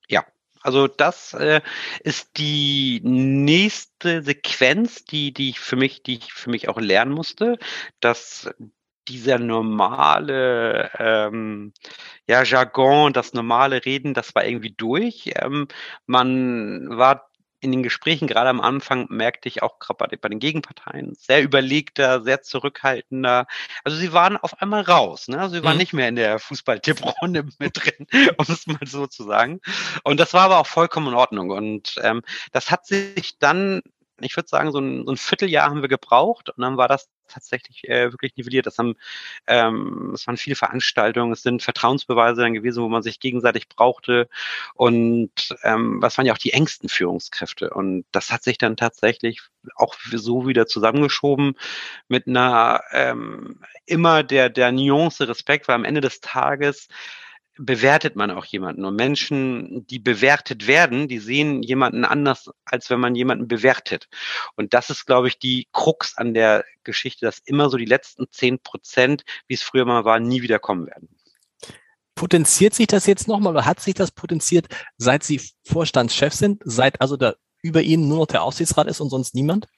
S2: Ja, Also das äh, ist die nächste Sequenz, die, die ich für mich, die ich für mich auch lernen musste, dass dieser normale ähm, ja, Jargon, das normale Reden, das war irgendwie durch. Ähm, man war in den Gesprächen, gerade am Anfang, merkte ich auch gerade bei, den Gegenparteien, sehr überlegter, sehr zurückhaltender. Also sie waren auf einmal raus. Ne? Also sie waren mhm. nicht mehr in der Fußball-Tipprunde mit drin, um es mal so zu sagen. Und das war aber auch vollkommen in Ordnung. Und ähm, das hat sich dann ich würde sagen, so ein, so ein Vierteljahr haben wir gebraucht und dann war das tatsächlich äh, wirklich nivelliert. Das haben, ähm, es waren viele Veranstaltungen, es sind Vertrauensbeweise dann gewesen, wo man sich gegenseitig brauchte und ähm, was waren ja auch die engsten Führungskräfte und das hat sich dann tatsächlich auch so wieder zusammengeschoben mit einer ähm, immer der der Nuance Respekt, weil am Ende des Tages bewertet man auch jemanden. Und Menschen, die bewertet werden, die sehen jemanden anders, als wenn man jemanden bewertet. Und das ist, glaube ich, die Krux an der Geschichte, dass immer so die letzten zehn Prozent, wie es früher mal war, nie wieder kommen werden.
S1: Potenziert sich das jetzt nochmal oder hat sich das potenziert, seit Sie Vorstandschef sind, seit also da über Ihnen nur noch der Aufsichtsrat ist und sonst niemand?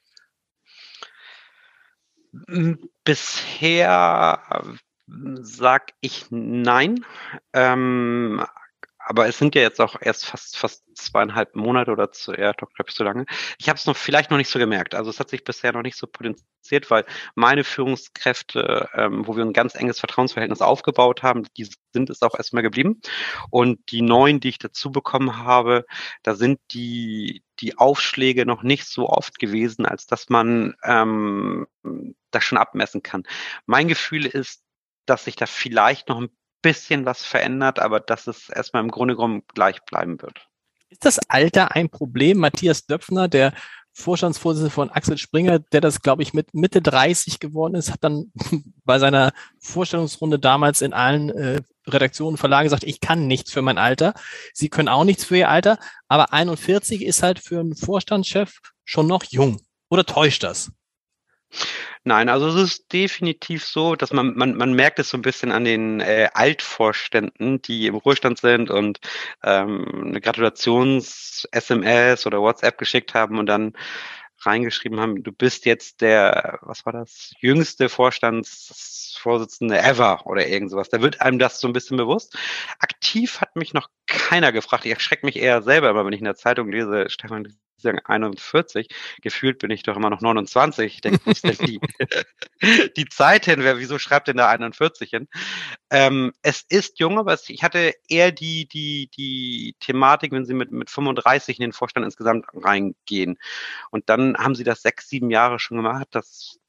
S2: Bisher sag ich nein. Ähm, aber es sind ja jetzt auch erst fast fast zweieinhalb Monate oder zu, ja, doch glaube ich so lange. Ich habe es noch vielleicht noch nicht so gemerkt. Also es hat sich bisher noch nicht so potenziert, weil meine Führungskräfte, ähm, wo wir ein ganz enges Vertrauensverhältnis aufgebaut haben, die sind es auch erstmal geblieben. Und die neuen, die ich dazu bekommen habe, da sind die die Aufschläge noch nicht so oft gewesen, als dass man ähm, das schon abmessen kann. Mein Gefühl ist, dass sich da vielleicht noch ein bisschen was verändert, aber dass es erstmal im Grunde genommen gleich bleiben wird.
S1: Ist das Alter ein Problem? Matthias Döpfner, der Vorstandsvorsitzende von Axel Springer, der das, glaube ich, mit Mitte 30 geworden ist, hat dann bei seiner Vorstellungsrunde damals in allen äh, Redaktionen, Verlagen gesagt, ich kann nichts für mein Alter. Sie können auch nichts für ihr Alter, aber 41 ist halt für einen Vorstandschef schon noch jung. Oder täuscht das?
S2: Nein, also es ist definitiv so, dass man, man, man merkt es so ein bisschen an den äh, Altvorständen, die im Ruhestand sind und ähm, eine Gratulations-SMS oder WhatsApp geschickt haben und dann reingeschrieben haben, du bist jetzt der, was war das, jüngste Vorstandsvorsitzende ever oder irgend sowas. Da wird einem das so ein bisschen bewusst. Aktiv hat mich noch keiner gefragt. Ich erschrecke mich eher selber, immer wenn ich in der Zeitung lese, Stefan, sagen 41. Gefühlt bin ich doch immer noch 29. Ich denke, wo ist denn die, die Zeit hin? Wer, wieso schreibt denn da 41 hin? Ähm, es ist jung, aber es, ich hatte eher die, die, die Thematik, wenn Sie mit, mit 35 in den Vorstand insgesamt reingehen. Und dann haben Sie das sechs, sieben Jahre schon gemacht. Das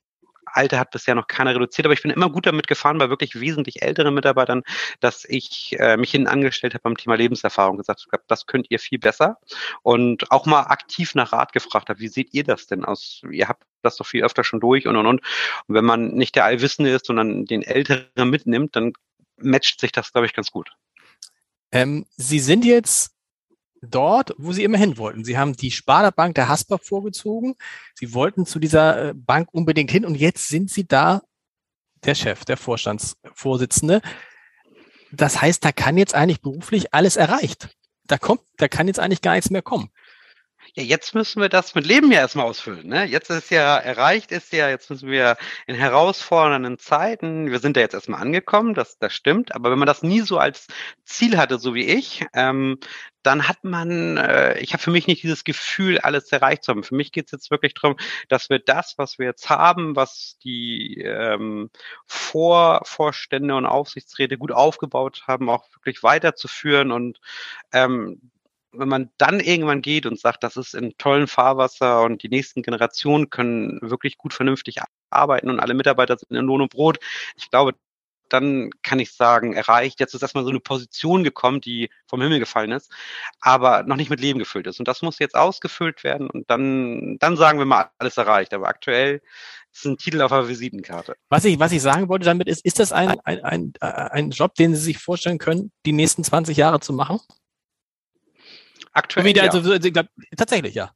S2: Alter hat bisher noch keiner reduziert, aber ich bin immer gut damit gefahren bei wirklich wesentlich älteren Mitarbeitern, dass ich äh, mich hinten angestellt habe beim Thema Lebenserfahrung, gesagt habe, das könnt ihr viel besser und auch mal aktiv nach Rat gefragt habe, wie seht ihr das denn aus? Ihr habt das doch viel öfter schon durch und und und. Und wenn man nicht der Allwissende ist, sondern den Älteren mitnimmt, dann matcht sich das, glaube ich, ganz gut.
S1: Ähm, Sie sind jetzt dort, wo sie immer hin wollten. Sie haben die Sparda Bank der Hasper vorgezogen. Sie wollten zu dieser äh, Bank unbedingt hin und jetzt sind sie da der Chef, der Vorstandsvorsitzende. Das heißt, da kann jetzt eigentlich beruflich alles erreicht. Da kommt, da kann jetzt eigentlich gar nichts mehr kommen
S2: ja, jetzt müssen wir das mit Leben ja erstmal ausfüllen. Ne? Jetzt ist ja erreicht, ist ja, jetzt müssen wir in herausfordernden Zeiten, wir sind da jetzt erstmal angekommen, das, das stimmt, aber wenn man das nie so als Ziel hatte, so wie ich, ähm, dann hat man, äh, ich habe für mich nicht dieses Gefühl, alles erreicht zu haben. Für mich geht es jetzt wirklich darum, dass wir das, was wir jetzt haben, was die ähm, Vor Vorstände und Aufsichtsräte gut aufgebaut haben, auch wirklich weiterzuführen und ähm, wenn man dann irgendwann geht und sagt, das ist in tollen Fahrwasser und die nächsten Generationen können wirklich gut vernünftig arbeiten und alle Mitarbeiter sind in Lohn und Brot, ich glaube, dann kann ich sagen, erreicht. Jetzt ist erstmal so eine Position gekommen, die vom Himmel gefallen ist, aber noch nicht mit Leben gefüllt ist. Und das muss jetzt ausgefüllt werden und dann, dann sagen wir mal, alles erreicht. Aber aktuell ist ein Titel auf der Visitenkarte.
S1: Was ich, was ich sagen wollte damit ist, ist das ein, ein, ein, ein Job, den Sie sich vorstellen können, die nächsten 20 Jahre zu machen?
S2: Aktuell.
S1: Wieder, ja. also, glaub, tatsächlich, ja.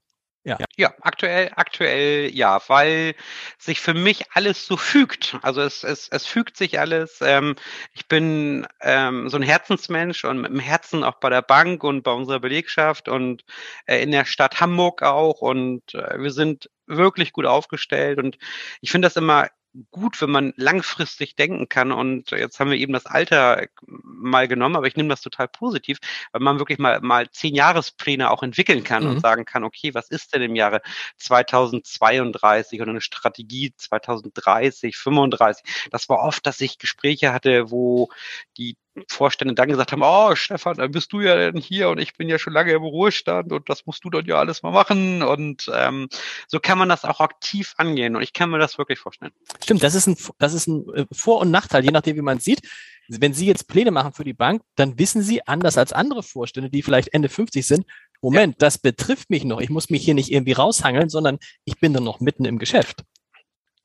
S2: Ja. ja, aktuell, aktuell ja, weil sich für mich alles so fügt. Also es, es, es fügt sich alles. Ähm, ich bin ähm, so ein Herzensmensch und mit dem Herzen auch bei der Bank und bei unserer Belegschaft und äh, in der Stadt Hamburg auch. Und äh, wir sind wirklich gut aufgestellt. Und ich finde das immer gut, wenn man langfristig denken kann. Und jetzt haben wir eben das Alter mal genommen, aber ich nehme das total positiv, weil man wirklich mal, mal zehn Jahrespläne auch entwickeln kann mhm. und sagen kann, okay, was ist denn im Jahre 2032 oder eine Strategie 2030, 35? Das war oft, dass ich Gespräche hatte, wo die Vorstände dann gesagt haben, oh Stefan, dann bist du ja denn hier und ich bin ja schon lange im Ruhestand und das musst du dann ja alles mal machen. Und ähm, so kann man das auch aktiv angehen und ich kann mir das wirklich vorstellen.
S1: Stimmt, das ist ein, das ist ein äh, Vor- und Nachteil, je nachdem, wie man sieht. Wenn Sie jetzt Pläne machen für die Bank, dann wissen Sie, anders als andere Vorstände, die vielleicht Ende 50 sind, Moment, ja. das betrifft mich noch. Ich muss mich hier nicht irgendwie raushangeln, sondern ich bin dann noch mitten im Geschäft.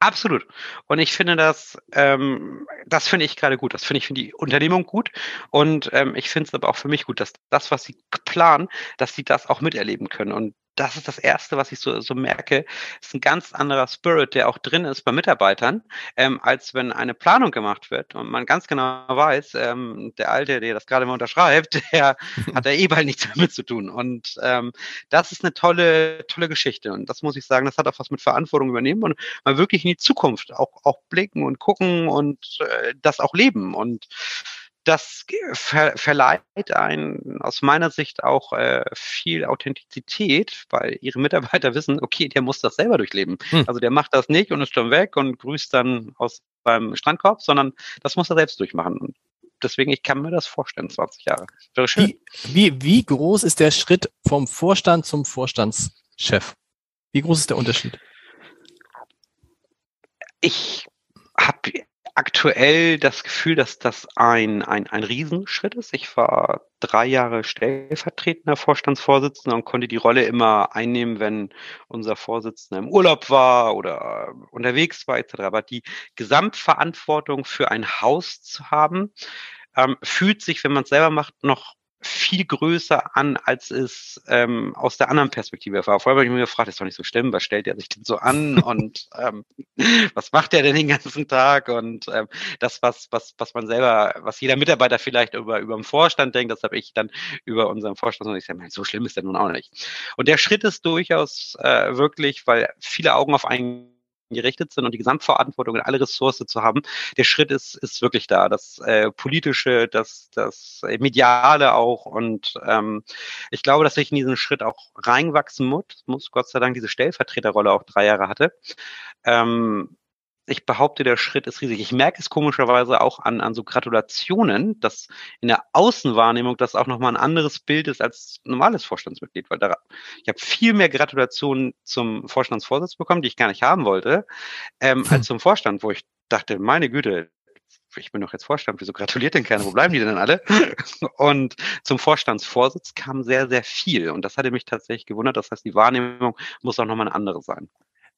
S2: Absolut. Und ich finde das, ähm, das finde ich gerade gut. Das finde ich für die Unternehmung gut. Und ähm, ich finde es aber auch für mich gut, dass das, was sie planen, dass sie das auch miterleben können. Und das ist das Erste, was ich so, so merke, ist ein ganz anderer Spirit, der auch drin ist bei Mitarbeitern, ähm, als wenn eine Planung gemacht wird und man ganz genau weiß, ähm, der Alte, der das gerade mal unterschreibt, der hat da eh bald nichts damit zu tun. Und ähm, das ist eine tolle, tolle Geschichte. Und das muss ich sagen, das hat auch was mit Verantwortung übernehmen und mal wirklich in die Zukunft auch, auch blicken und gucken und äh, das auch leben. Und das ver verleiht einen aus meiner Sicht auch äh, viel Authentizität, weil ihre Mitarbeiter wissen, okay, der muss das selber durchleben. Hm. Also der macht das nicht und ist schon weg und grüßt dann aus beim Strandkorb, sondern das muss er selbst durchmachen. Und deswegen, ich kann mir das vorstellen, 20 Jahre.
S1: Wäre schön. Wie, wie, wie groß ist der Schritt vom Vorstand zum Vorstandschef? Wie groß ist der Unterschied?
S2: Ich aktuell das Gefühl, dass das ein, ein, ein Riesenschritt ist. Ich war drei Jahre stellvertretender Vorstandsvorsitzender und konnte die Rolle immer einnehmen, wenn unser Vorsitzender im Urlaub war oder unterwegs war etc. Aber die Gesamtverantwortung für ein Haus zu haben, ähm, fühlt sich, wenn man es selber macht, noch viel größer an, als es ähm, aus der anderen Perspektive war. Vorher habe ich mir gefragt, ist doch nicht so schlimm, was stellt er sich denn so an und ähm, was macht er denn den ganzen Tag? Und ähm, das, was, was, was man selber, was jeder Mitarbeiter vielleicht über, über den Vorstand denkt, das habe ich dann über unseren Vorstand und ich sage, so schlimm ist der nun auch nicht. Und der Schritt ist durchaus äh, wirklich, weil viele Augen auf einen gerichtet sind und die Gesamtverantwortung in alle Ressourcen zu haben, der Schritt ist, ist wirklich da. Das äh, politische, das, das mediale auch. Und ähm, ich glaube, dass ich in diesen Schritt auch reinwachsen muss, muss Gott sei Dank diese Stellvertreterrolle auch drei Jahre hatte. Ähm, ich behaupte, der Schritt ist riesig. Ich merke es komischerweise auch an, an so Gratulationen, dass in der Außenwahrnehmung das auch nochmal ein anderes Bild ist als normales Vorstandsmitglied, weil da, ich habe viel mehr Gratulationen zum Vorstandsvorsitz bekommen, die ich gar nicht haben wollte, ähm, hm. als zum Vorstand, wo ich dachte, meine Güte, ich bin doch jetzt Vorstand, wieso gratuliert denn keiner? Wo bleiben die denn alle? Und zum Vorstandsvorsitz kam sehr, sehr viel. Und das hatte mich tatsächlich gewundert. Das heißt, die Wahrnehmung muss auch nochmal eine andere sein.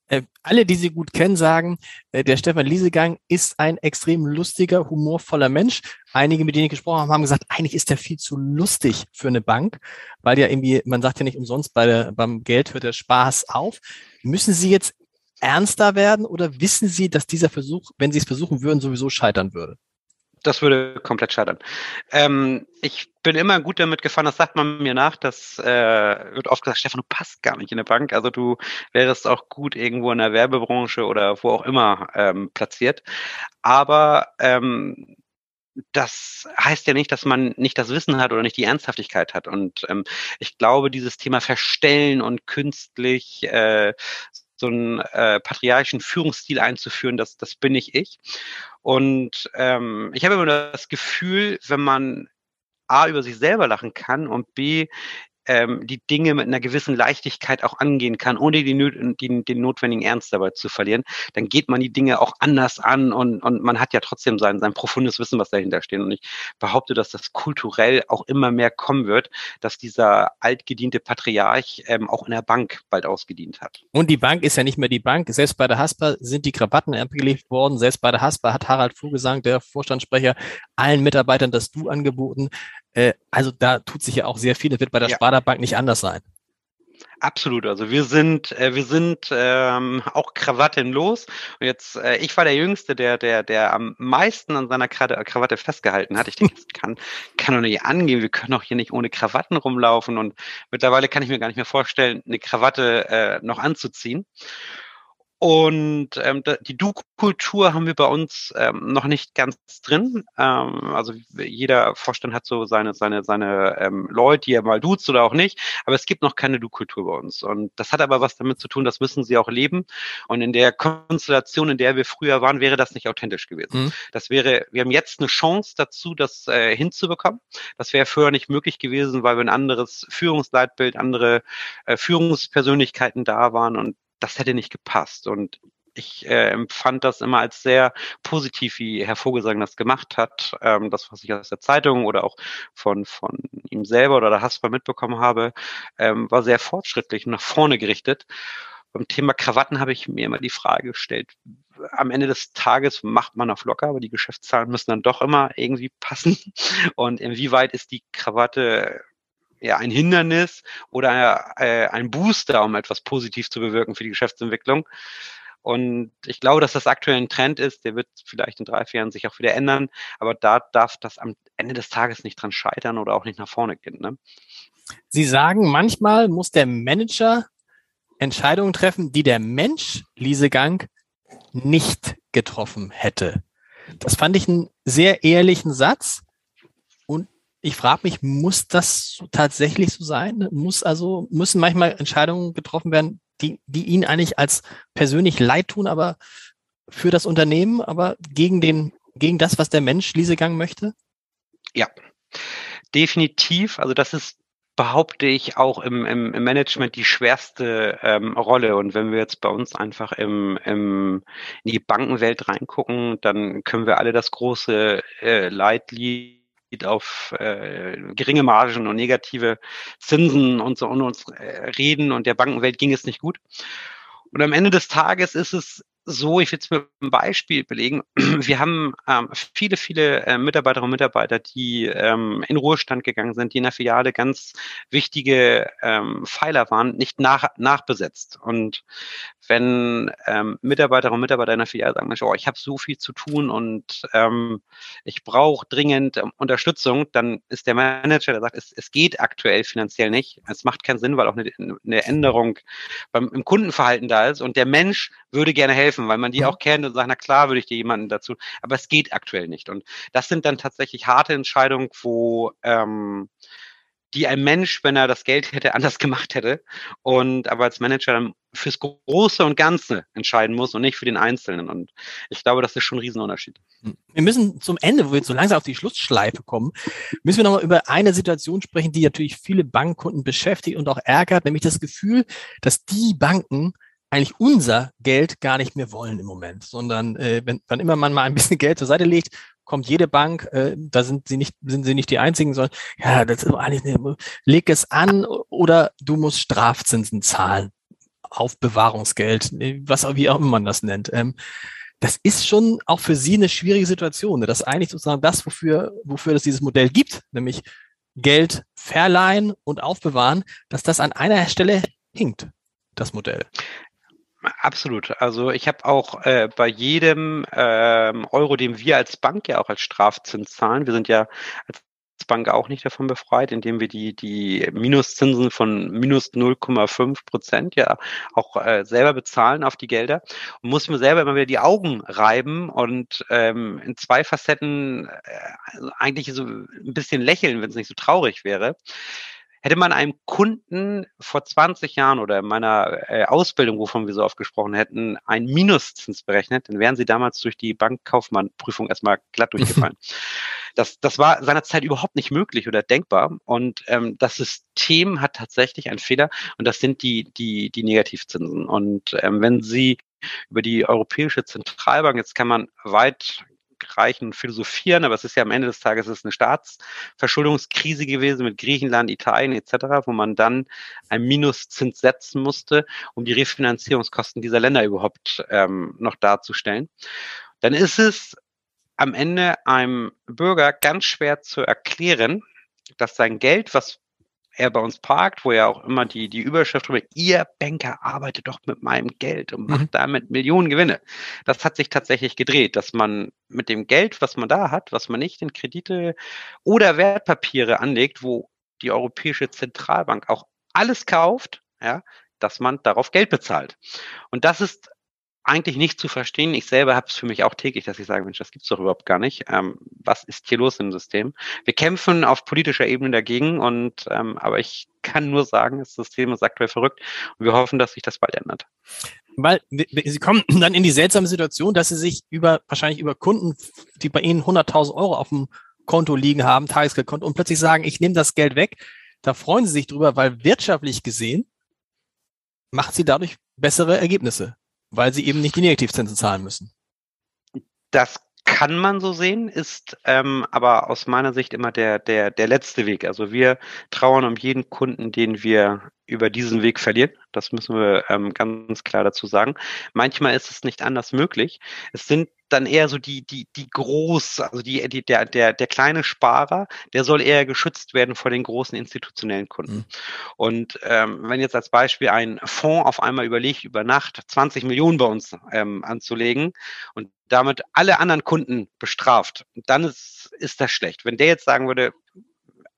S1: Äh, alle, die Sie gut kennen, sagen, äh, der Stefan Liesegang ist ein extrem lustiger, humorvoller Mensch. Einige, mit denen ich gesprochen habe, haben gesagt, eigentlich ist er viel zu lustig für eine Bank, weil ja irgendwie, man sagt ja nicht umsonst, bei der, beim Geld hört der Spaß auf. Müssen Sie jetzt ernster werden oder wissen Sie, dass dieser Versuch, wenn Sie es versuchen würden, sowieso scheitern würde?
S2: Das würde komplett scheitern. Ähm, ich bin immer gut damit gefahren, das sagt man mir nach, das äh, wird oft gesagt, Stefan, du passt gar nicht in der Bank, also du wärst auch gut irgendwo in der Werbebranche oder wo auch immer ähm, platziert. Aber ähm, das heißt ja nicht, dass man nicht das Wissen hat oder nicht die Ernsthaftigkeit hat. Und ähm, ich glaube, dieses Thema Verstellen und künstlich äh, so einen äh, patriarchischen Führungsstil einzuführen, das, das bin nicht ich. Und ähm, ich habe immer das Gefühl, wenn man A über sich selber lachen kann und B ähm, die Dinge mit einer gewissen Leichtigkeit auch angehen kann, ohne die, die, den notwendigen Ernst dabei zu verlieren, dann geht man die Dinge auch anders an und, und man hat ja trotzdem sein, sein profundes Wissen, was dahinter steht. Und ich behaupte, dass das kulturell auch immer mehr kommen wird, dass dieser altgediente Patriarch ähm, auch in der Bank bald ausgedient hat.
S1: Und die Bank ist ja nicht mehr die Bank. Selbst bei der Haspa sind die Krawatten abgelegt worden. Selbst bei der Haspa hat Harald Vogelsang, der Vorstandssprecher, allen Mitarbeitern das Du angeboten. Äh, also da tut sich ja auch sehr viel. Das wird bei der ja. Sparda Bank nicht anders sein.
S2: Absolut. Also wir sind, äh, wir sind ähm, auch krawattenlos. Und jetzt, äh, ich war der Jüngste, der, der, der am meisten an seiner Krawatte festgehalten hat. Ich denke, das kann, kann doch nicht angehen. Wir können doch hier nicht ohne Krawatten rumlaufen. Und mittlerweile kann ich mir gar nicht mehr vorstellen, eine Krawatte äh, noch anzuziehen. Und ähm, die Du-Kultur haben wir bei uns ähm, noch nicht ganz drin. Ähm, also jeder Vorstand hat so seine, seine, seine ähm, Leute, die er mal duzt oder auch nicht. Aber es gibt noch keine Du-Kultur bei uns. Und das hat aber was damit zu tun, das müssen sie auch leben. Und in der Konstellation, in der wir früher waren, wäre das nicht authentisch gewesen. Mhm. Das wäre, wir haben jetzt eine Chance dazu, das äh, hinzubekommen. Das wäre früher nicht möglich gewesen, weil wir ein anderes Führungsleitbild, andere äh, Führungspersönlichkeiten da waren. Und das hätte nicht gepasst. Und ich äh, empfand das immer als sehr positiv, wie Herr Vogelsang das gemacht hat. Ähm, das, was ich aus der Zeitung oder auch von, von ihm selber oder der Hasper mitbekommen habe, ähm, war sehr fortschrittlich und nach vorne gerichtet. Beim Thema Krawatten habe ich mir immer die Frage gestellt, am Ende des Tages macht man auf locker, aber die Geschäftszahlen müssen dann doch immer irgendwie passen. Und inwieweit ist die Krawatte eher ein Hindernis oder äh, ein Booster, um etwas positiv zu bewirken für die Geschäftsentwicklung. Und ich glaube, dass das aktuell ein Trend ist, der wird vielleicht in drei, vier Jahren sich auch wieder ändern, aber da darf das am Ende des Tages nicht dran scheitern oder auch nicht nach vorne gehen. Ne?
S1: Sie sagen, manchmal muss der Manager Entscheidungen treffen, die der Mensch, Liesegang, nicht getroffen hätte. Das fand ich einen sehr ehrlichen Satz ich frage mich, muss das tatsächlich so sein? Muss also, müssen manchmal Entscheidungen getroffen werden, die, die Ihnen eigentlich als persönlich leid tun, aber für das Unternehmen, aber gegen den, gegen das, was der Mensch Liesegang möchte?
S2: Ja, definitiv. Also das ist behaupte ich auch im, im, im Management die schwerste ähm, Rolle. Und wenn wir jetzt bei uns einfach im, im, in die Bankenwelt reingucken, dann können wir alle das große äh, Leitlied auf äh, geringe Margen und negative Zinsen und so und uns äh, reden und der Bankenwelt ging es nicht gut. Und am Ende des Tages ist es so, ich will es mit einem Beispiel belegen. Wir haben ähm, viele, viele äh, Mitarbeiterinnen und Mitarbeiter, die ähm, in Ruhestand gegangen sind, die in der Filiale ganz wichtige ähm, Pfeiler waren, nicht nach, nachbesetzt. Und wenn ähm, Mitarbeiterinnen und Mitarbeiter in der Filiale sagen, Mensch, oh, ich habe so viel zu tun und ähm, ich brauche dringend ähm, Unterstützung, dann ist der Manager, der sagt, es, es geht aktuell finanziell nicht. Es macht keinen Sinn, weil auch eine, eine Änderung beim, im Kundenverhalten da ist und der Mensch würde gerne helfen, weil man die mhm. auch kennt und sagt, na klar, würde ich dir jemanden dazu. Aber es geht aktuell nicht. Und das sind dann tatsächlich harte Entscheidungen, wo ähm, die ein Mensch, wenn er das Geld hätte, anders gemacht hätte. Und aber als Manager dann fürs Große und Ganze entscheiden muss und nicht für den Einzelnen. Und ich glaube, das ist schon ein Riesenunterschied.
S1: Wir müssen zum Ende, wo wir so langsam auf die Schlussschleife kommen, müssen wir nochmal über eine Situation sprechen, die natürlich viele Bankkunden beschäftigt und auch ärgert, nämlich das Gefühl, dass die Banken eigentlich unser Geld gar nicht mehr wollen im Moment, sondern äh, wenn, wann immer man mal ein bisschen Geld zur Seite legt, kommt jede Bank, äh, da sind sie nicht, sind sie nicht die einzigen, sondern ja, das ist eigentlich eine, leg es an oder du musst Strafzinsen zahlen auf Bewahrungsgeld, was wie auch immer man das nennt. Ähm, das ist schon auch für sie eine schwierige Situation, ne? dass eigentlich sozusagen das, wofür, wofür es dieses Modell gibt, nämlich Geld verleihen und aufbewahren, dass das an einer Stelle hinkt, das Modell.
S2: Absolut. Also ich habe auch äh, bei jedem ähm, Euro, den wir als Bank ja auch als Strafzins zahlen, wir sind ja als Bank auch nicht davon befreit, indem wir die, die Minuszinsen von minus 0,5 Prozent ja auch äh, selber bezahlen auf die Gelder und muss mir selber immer wieder die Augen reiben und ähm, in zwei Facetten äh, eigentlich so ein bisschen lächeln, wenn es nicht so traurig wäre. Hätte man einem Kunden vor 20 Jahren oder in meiner äh, Ausbildung, wovon wir so oft gesprochen hätten, einen Minuszins berechnet, dann wären sie damals durch die Bankkaufmann-Prüfung erstmal glatt durchgefallen. das, das war seinerzeit überhaupt nicht möglich oder denkbar. Und ähm, das System hat tatsächlich einen Fehler und das sind die, die, die Negativzinsen. Und ähm, wenn Sie über die Europäische Zentralbank, jetzt kann man weit reichen philosophieren, aber es ist ja am Ende des Tages es ist eine Staatsverschuldungskrise gewesen mit Griechenland, Italien etc., wo man dann ein Minuszins setzen musste, um die Refinanzierungskosten dieser Länder überhaupt ähm, noch darzustellen. Dann ist es am Ende einem Bürger ganz schwer zu erklären, dass sein Geld, was er bei uns parkt, wo ja auch immer die, die Überschrift drüber, ihr Banker arbeitet doch mit meinem Geld und macht mhm. damit Millionen Gewinne. Das hat sich tatsächlich gedreht, dass man mit dem Geld, was man da hat, was man nicht in Kredite oder Wertpapiere anlegt, wo die Europäische Zentralbank auch alles kauft, ja, dass man darauf Geld bezahlt. Und das ist eigentlich nicht zu verstehen. Ich selber habe es für mich auch täglich, dass ich sage, Mensch, das gibt's doch überhaupt gar nicht. Ähm, was ist hier los im System? Wir kämpfen auf politischer Ebene dagegen und ähm, aber ich kann nur sagen, das System ist aktuell verrückt und wir hoffen, dass sich das bald ändert.
S1: Weil Sie kommen dann in die seltsame Situation, dass Sie sich über wahrscheinlich über Kunden, die bei Ihnen 100.000 Euro auf dem Konto liegen haben, Tagesgeldkonto, und plötzlich sagen, ich nehme das Geld weg. Da freuen Sie sich drüber, weil wirtschaftlich gesehen macht Sie dadurch bessere Ergebnisse weil sie eben nicht die Negativzinsen zahlen müssen.
S2: Das kann man so sehen, ist ähm, aber aus meiner Sicht immer der, der, der letzte Weg. Also wir trauern um jeden Kunden, den wir über diesen Weg verlieren. Das müssen wir ähm, ganz klar dazu sagen. Manchmal ist es nicht anders möglich. Es sind dann eher so die, die, die groß, also die, die, der, der, der kleine Sparer, der soll eher geschützt werden vor den großen institutionellen Kunden. Mhm. Und ähm, wenn jetzt als Beispiel ein Fonds auf einmal überlegt, über Nacht 20 Millionen bei uns ähm, anzulegen und damit alle anderen Kunden bestraft, dann ist, ist das schlecht. Wenn der jetzt sagen würde,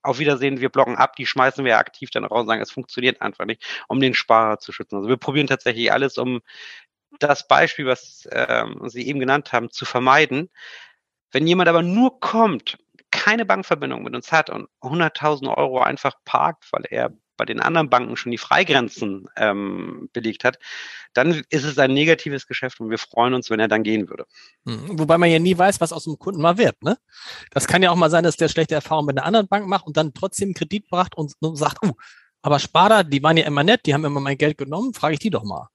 S2: auf Wiedersehen, wir blocken ab, die schmeißen wir aktiv dann raus und sagen, es funktioniert einfach nicht, um den Sparer zu schützen. Also wir probieren tatsächlich alles, um das Beispiel, was ähm, Sie eben genannt haben, zu vermeiden. Wenn jemand aber nur kommt, keine Bankverbindung mit uns hat und 100.000 Euro einfach parkt, weil er bei den anderen Banken schon die Freigrenzen ähm, belegt hat, dann ist es ein negatives Geschäft und wir freuen uns, wenn er dann gehen würde.
S1: Hm, wobei man ja nie weiß, was aus dem Kunden mal wird. Ne? Das kann ja auch mal sein, dass der schlechte Erfahrungen mit einer anderen Bank macht und dann trotzdem Kredit bracht und, und sagt, uh, aber Sparda, die waren ja immer nett, die haben immer mein Geld genommen, frage ich die doch mal.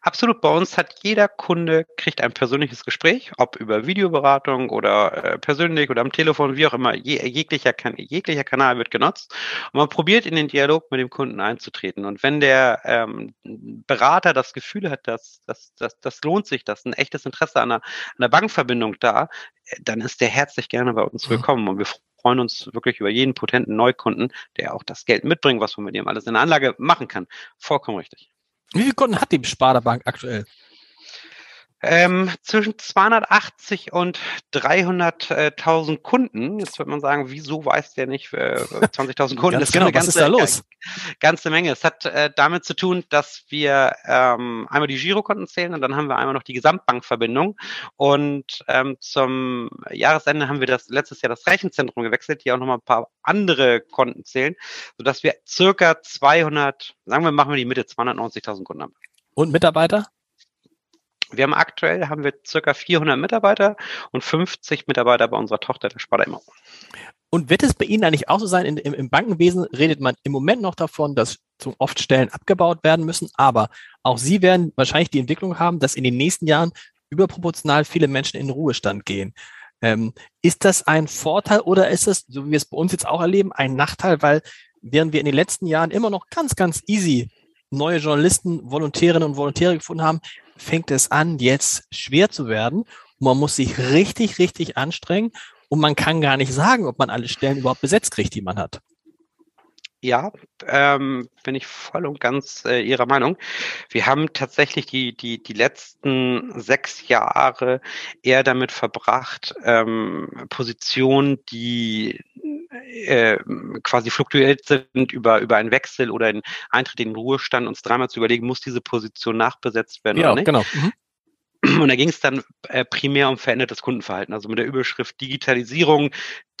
S2: Absolut. Bei uns hat jeder Kunde kriegt ein persönliches Gespräch, ob über Videoberatung oder äh, persönlich oder am Telefon, wie auch immer. Je, jeglicher, kan jeglicher Kanal wird genutzt. Und man probiert in den Dialog mit dem Kunden einzutreten. Und wenn der ähm, Berater das Gefühl hat, dass, dass, dass das lohnt sich, dass ein echtes Interesse an einer, an einer Bankverbindung da, äh, dann ist der herzlich gerne bei uns mhm. willkommen. Und wir freuen uns wirklich über jeden potenten Neukunden, der auch das Geld mitbringt, was man mit dem alles in der Anlage machen kann. Vollkommen richtig.
S1: Wie viele Kunden hat die Sparda-Bank aktuell?
S2: Ähm, zwischen 280 und 300.000 Kunden. Jetzt wird man sagen, wieso weiß der nicht äh, 20.000 Kunden?
S1: Ganz das genau, eine ganze, was ist da los?
S2: Ganze Menge. Es hat äh, damit zu tun, dass wir ähm, einmal die Girokonten zählen und dann haben wir einmal noch die Gesamtbankverbindung. Und ähm, zum Jahresende haben wir das letztes Jahr das Rechenzentrum gewechselt, die auch nochmal ein paar andere Konten zählen, sodass wir circa 200, sagen wir, machen wir die Mitte, 290.000 Kunden haben.
S1: Und Mitarbeiter?
S2: Wir haben aktuell haben wir circa 400 Mitarbeiter und 50 Mitarbeiter bei unserer Tochter der Sparda.
S1: Und wird es bei Ihnen eigentlich auch so sein, in, im, im, Bankenwesen redet man im Moment noch davon, dass zu oft Stellen abgebaut werden müssen, aber auch Sie werden wahrscheinlich die Entwicklung haben, dass in den nächsten Jahren überproportional viele Menschen in den Ruhestand gehen. Ähm, ist das ein Vorteil oder ist es, so wie wir es bei uns jetzt auch erleben, ein Nachteil, weil während wir in den letzten Jahren immer noch ganz, ganz easy neue Journalisten, Volontärinnen und Volontäre gefunden haben, fängt es an, jetzt schwer zu werden. Man muss sich richtig, richtig anstrengen und man kann gar nicht sagen, ob man alle Stellen überhaupt besetzt kriegt, die man hat.
S2: Ja, ähm, bin ich voll und ganz äh, Ihrer Meinung. Wir haben tatsächlich die, die, die letzten sechs Jahre eher damit verbracht, ähm, Positionen, die äh, quasi fluktuiert sind über, über einen Wechsel oder einen Eintritt in den Ruhestand, uns dreimal zu überlegen, muss diese Position nachbesetzt werden
S1: ja,
S2: oder nicht.
S1: Genau. Mhm.
S2: Und da ging es dann äh, primär um verändertes Kundenverhalten, also mit der Überschrift Digitalisierung,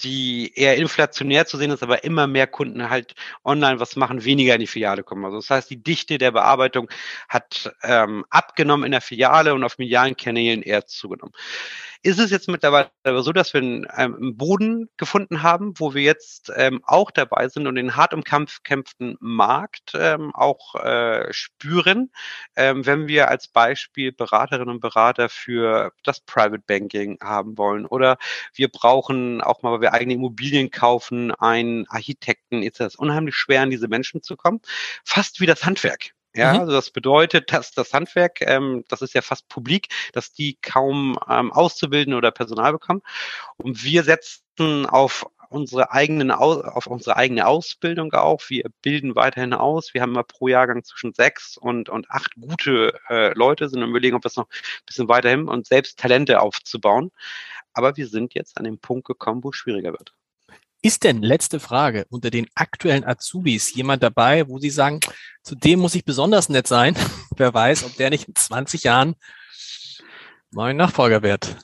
S2: die eher inflationär zu sehen ist, aber immer mehr Kunden halt online was machen, weniger in die Filiale kommen. Also das heißt, die Dichte der Bearbeitung hat ähm, abgenommen in der Filiale und auf medialen Kanälen eher zugenommen. Ist es jetzt mittlerweile so, dass wir einen, ähm, einen Boden gefunden haben, wo wir jetzt ähm, auch dabei sind und den hart umkämpften Markt ähm, auch äh, spüren, ähm, wenn wir als Beispiel Beraterinnen und Berater für das Private Banking haben wollen oder wir brauchen auch mal, weil wir eigene Immobilien kaufen, einen Architekten, ist das unheimlich schwer, an diese Menschen zu kommen. Fast wie das Handwerk. Ja, mhm. also das bedeutet, dass das Handwerk, ähm, das ist ja fast publik, dass die kaum ähm, auszubilden oder Personal bekommen. Und wir setzen auf unsere eigenen, auf unsere eigene Ausbildung auf. Wir bilden weiterhin aus. Wir haben immer pro Jahrgang zwischen sechs und, und acht gute äh, Leute, sind überlegen, ob wir es noch ein bisschen weiterhin und selbst Talente aufzubauen. Aber wir sind jetzt an dem Punkt gekommen, wo es schwieriger wird.
S1: Ist denn, letzte Frage, unter den aktuellen Azubis jemand dabei, wo Sie sagen, zu dem muss ich besonders nett sein? Wer weiß, ob der nicht in 20 Jahren mein Nachfolger wird.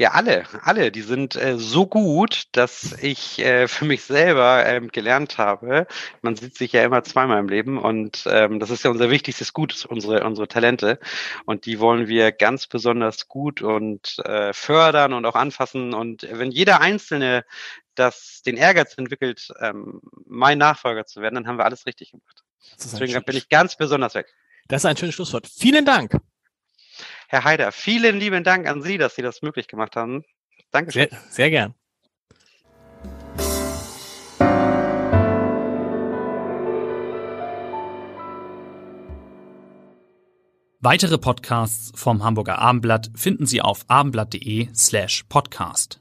S2: Ja, alle, alle, die sind äh, so gut, dass ich äh, für mich selber ähm, gelernt habe. Man sieht sich ja immer zweimal im Leben und ähm, das ist ja unser wichtigstes Gut, unsere, unsere Talente. Und die wollen wir ganz besonders gut und äh, fördern und auch anfassen. Und wenn jeder Einzelne das den Ehrgeiz entwickelt, ähm, mein Nachfolger zu werden, dann haben wir alles richtig gemacht. Deswegen bin ich ganz besonders weg.
S1: Das ist ein schönes Schlusswort. Vielen Dank.
S2: Herr Haider, vielen lieben Dank an Sie, dass Sie das möglich gemacht haben. Dankeschön.
S1: Sehr, sehr gern.
S3: Weitere Podcasts vom Hamburger Abendblatt finden Sie auf abendblatt.de slash podcast.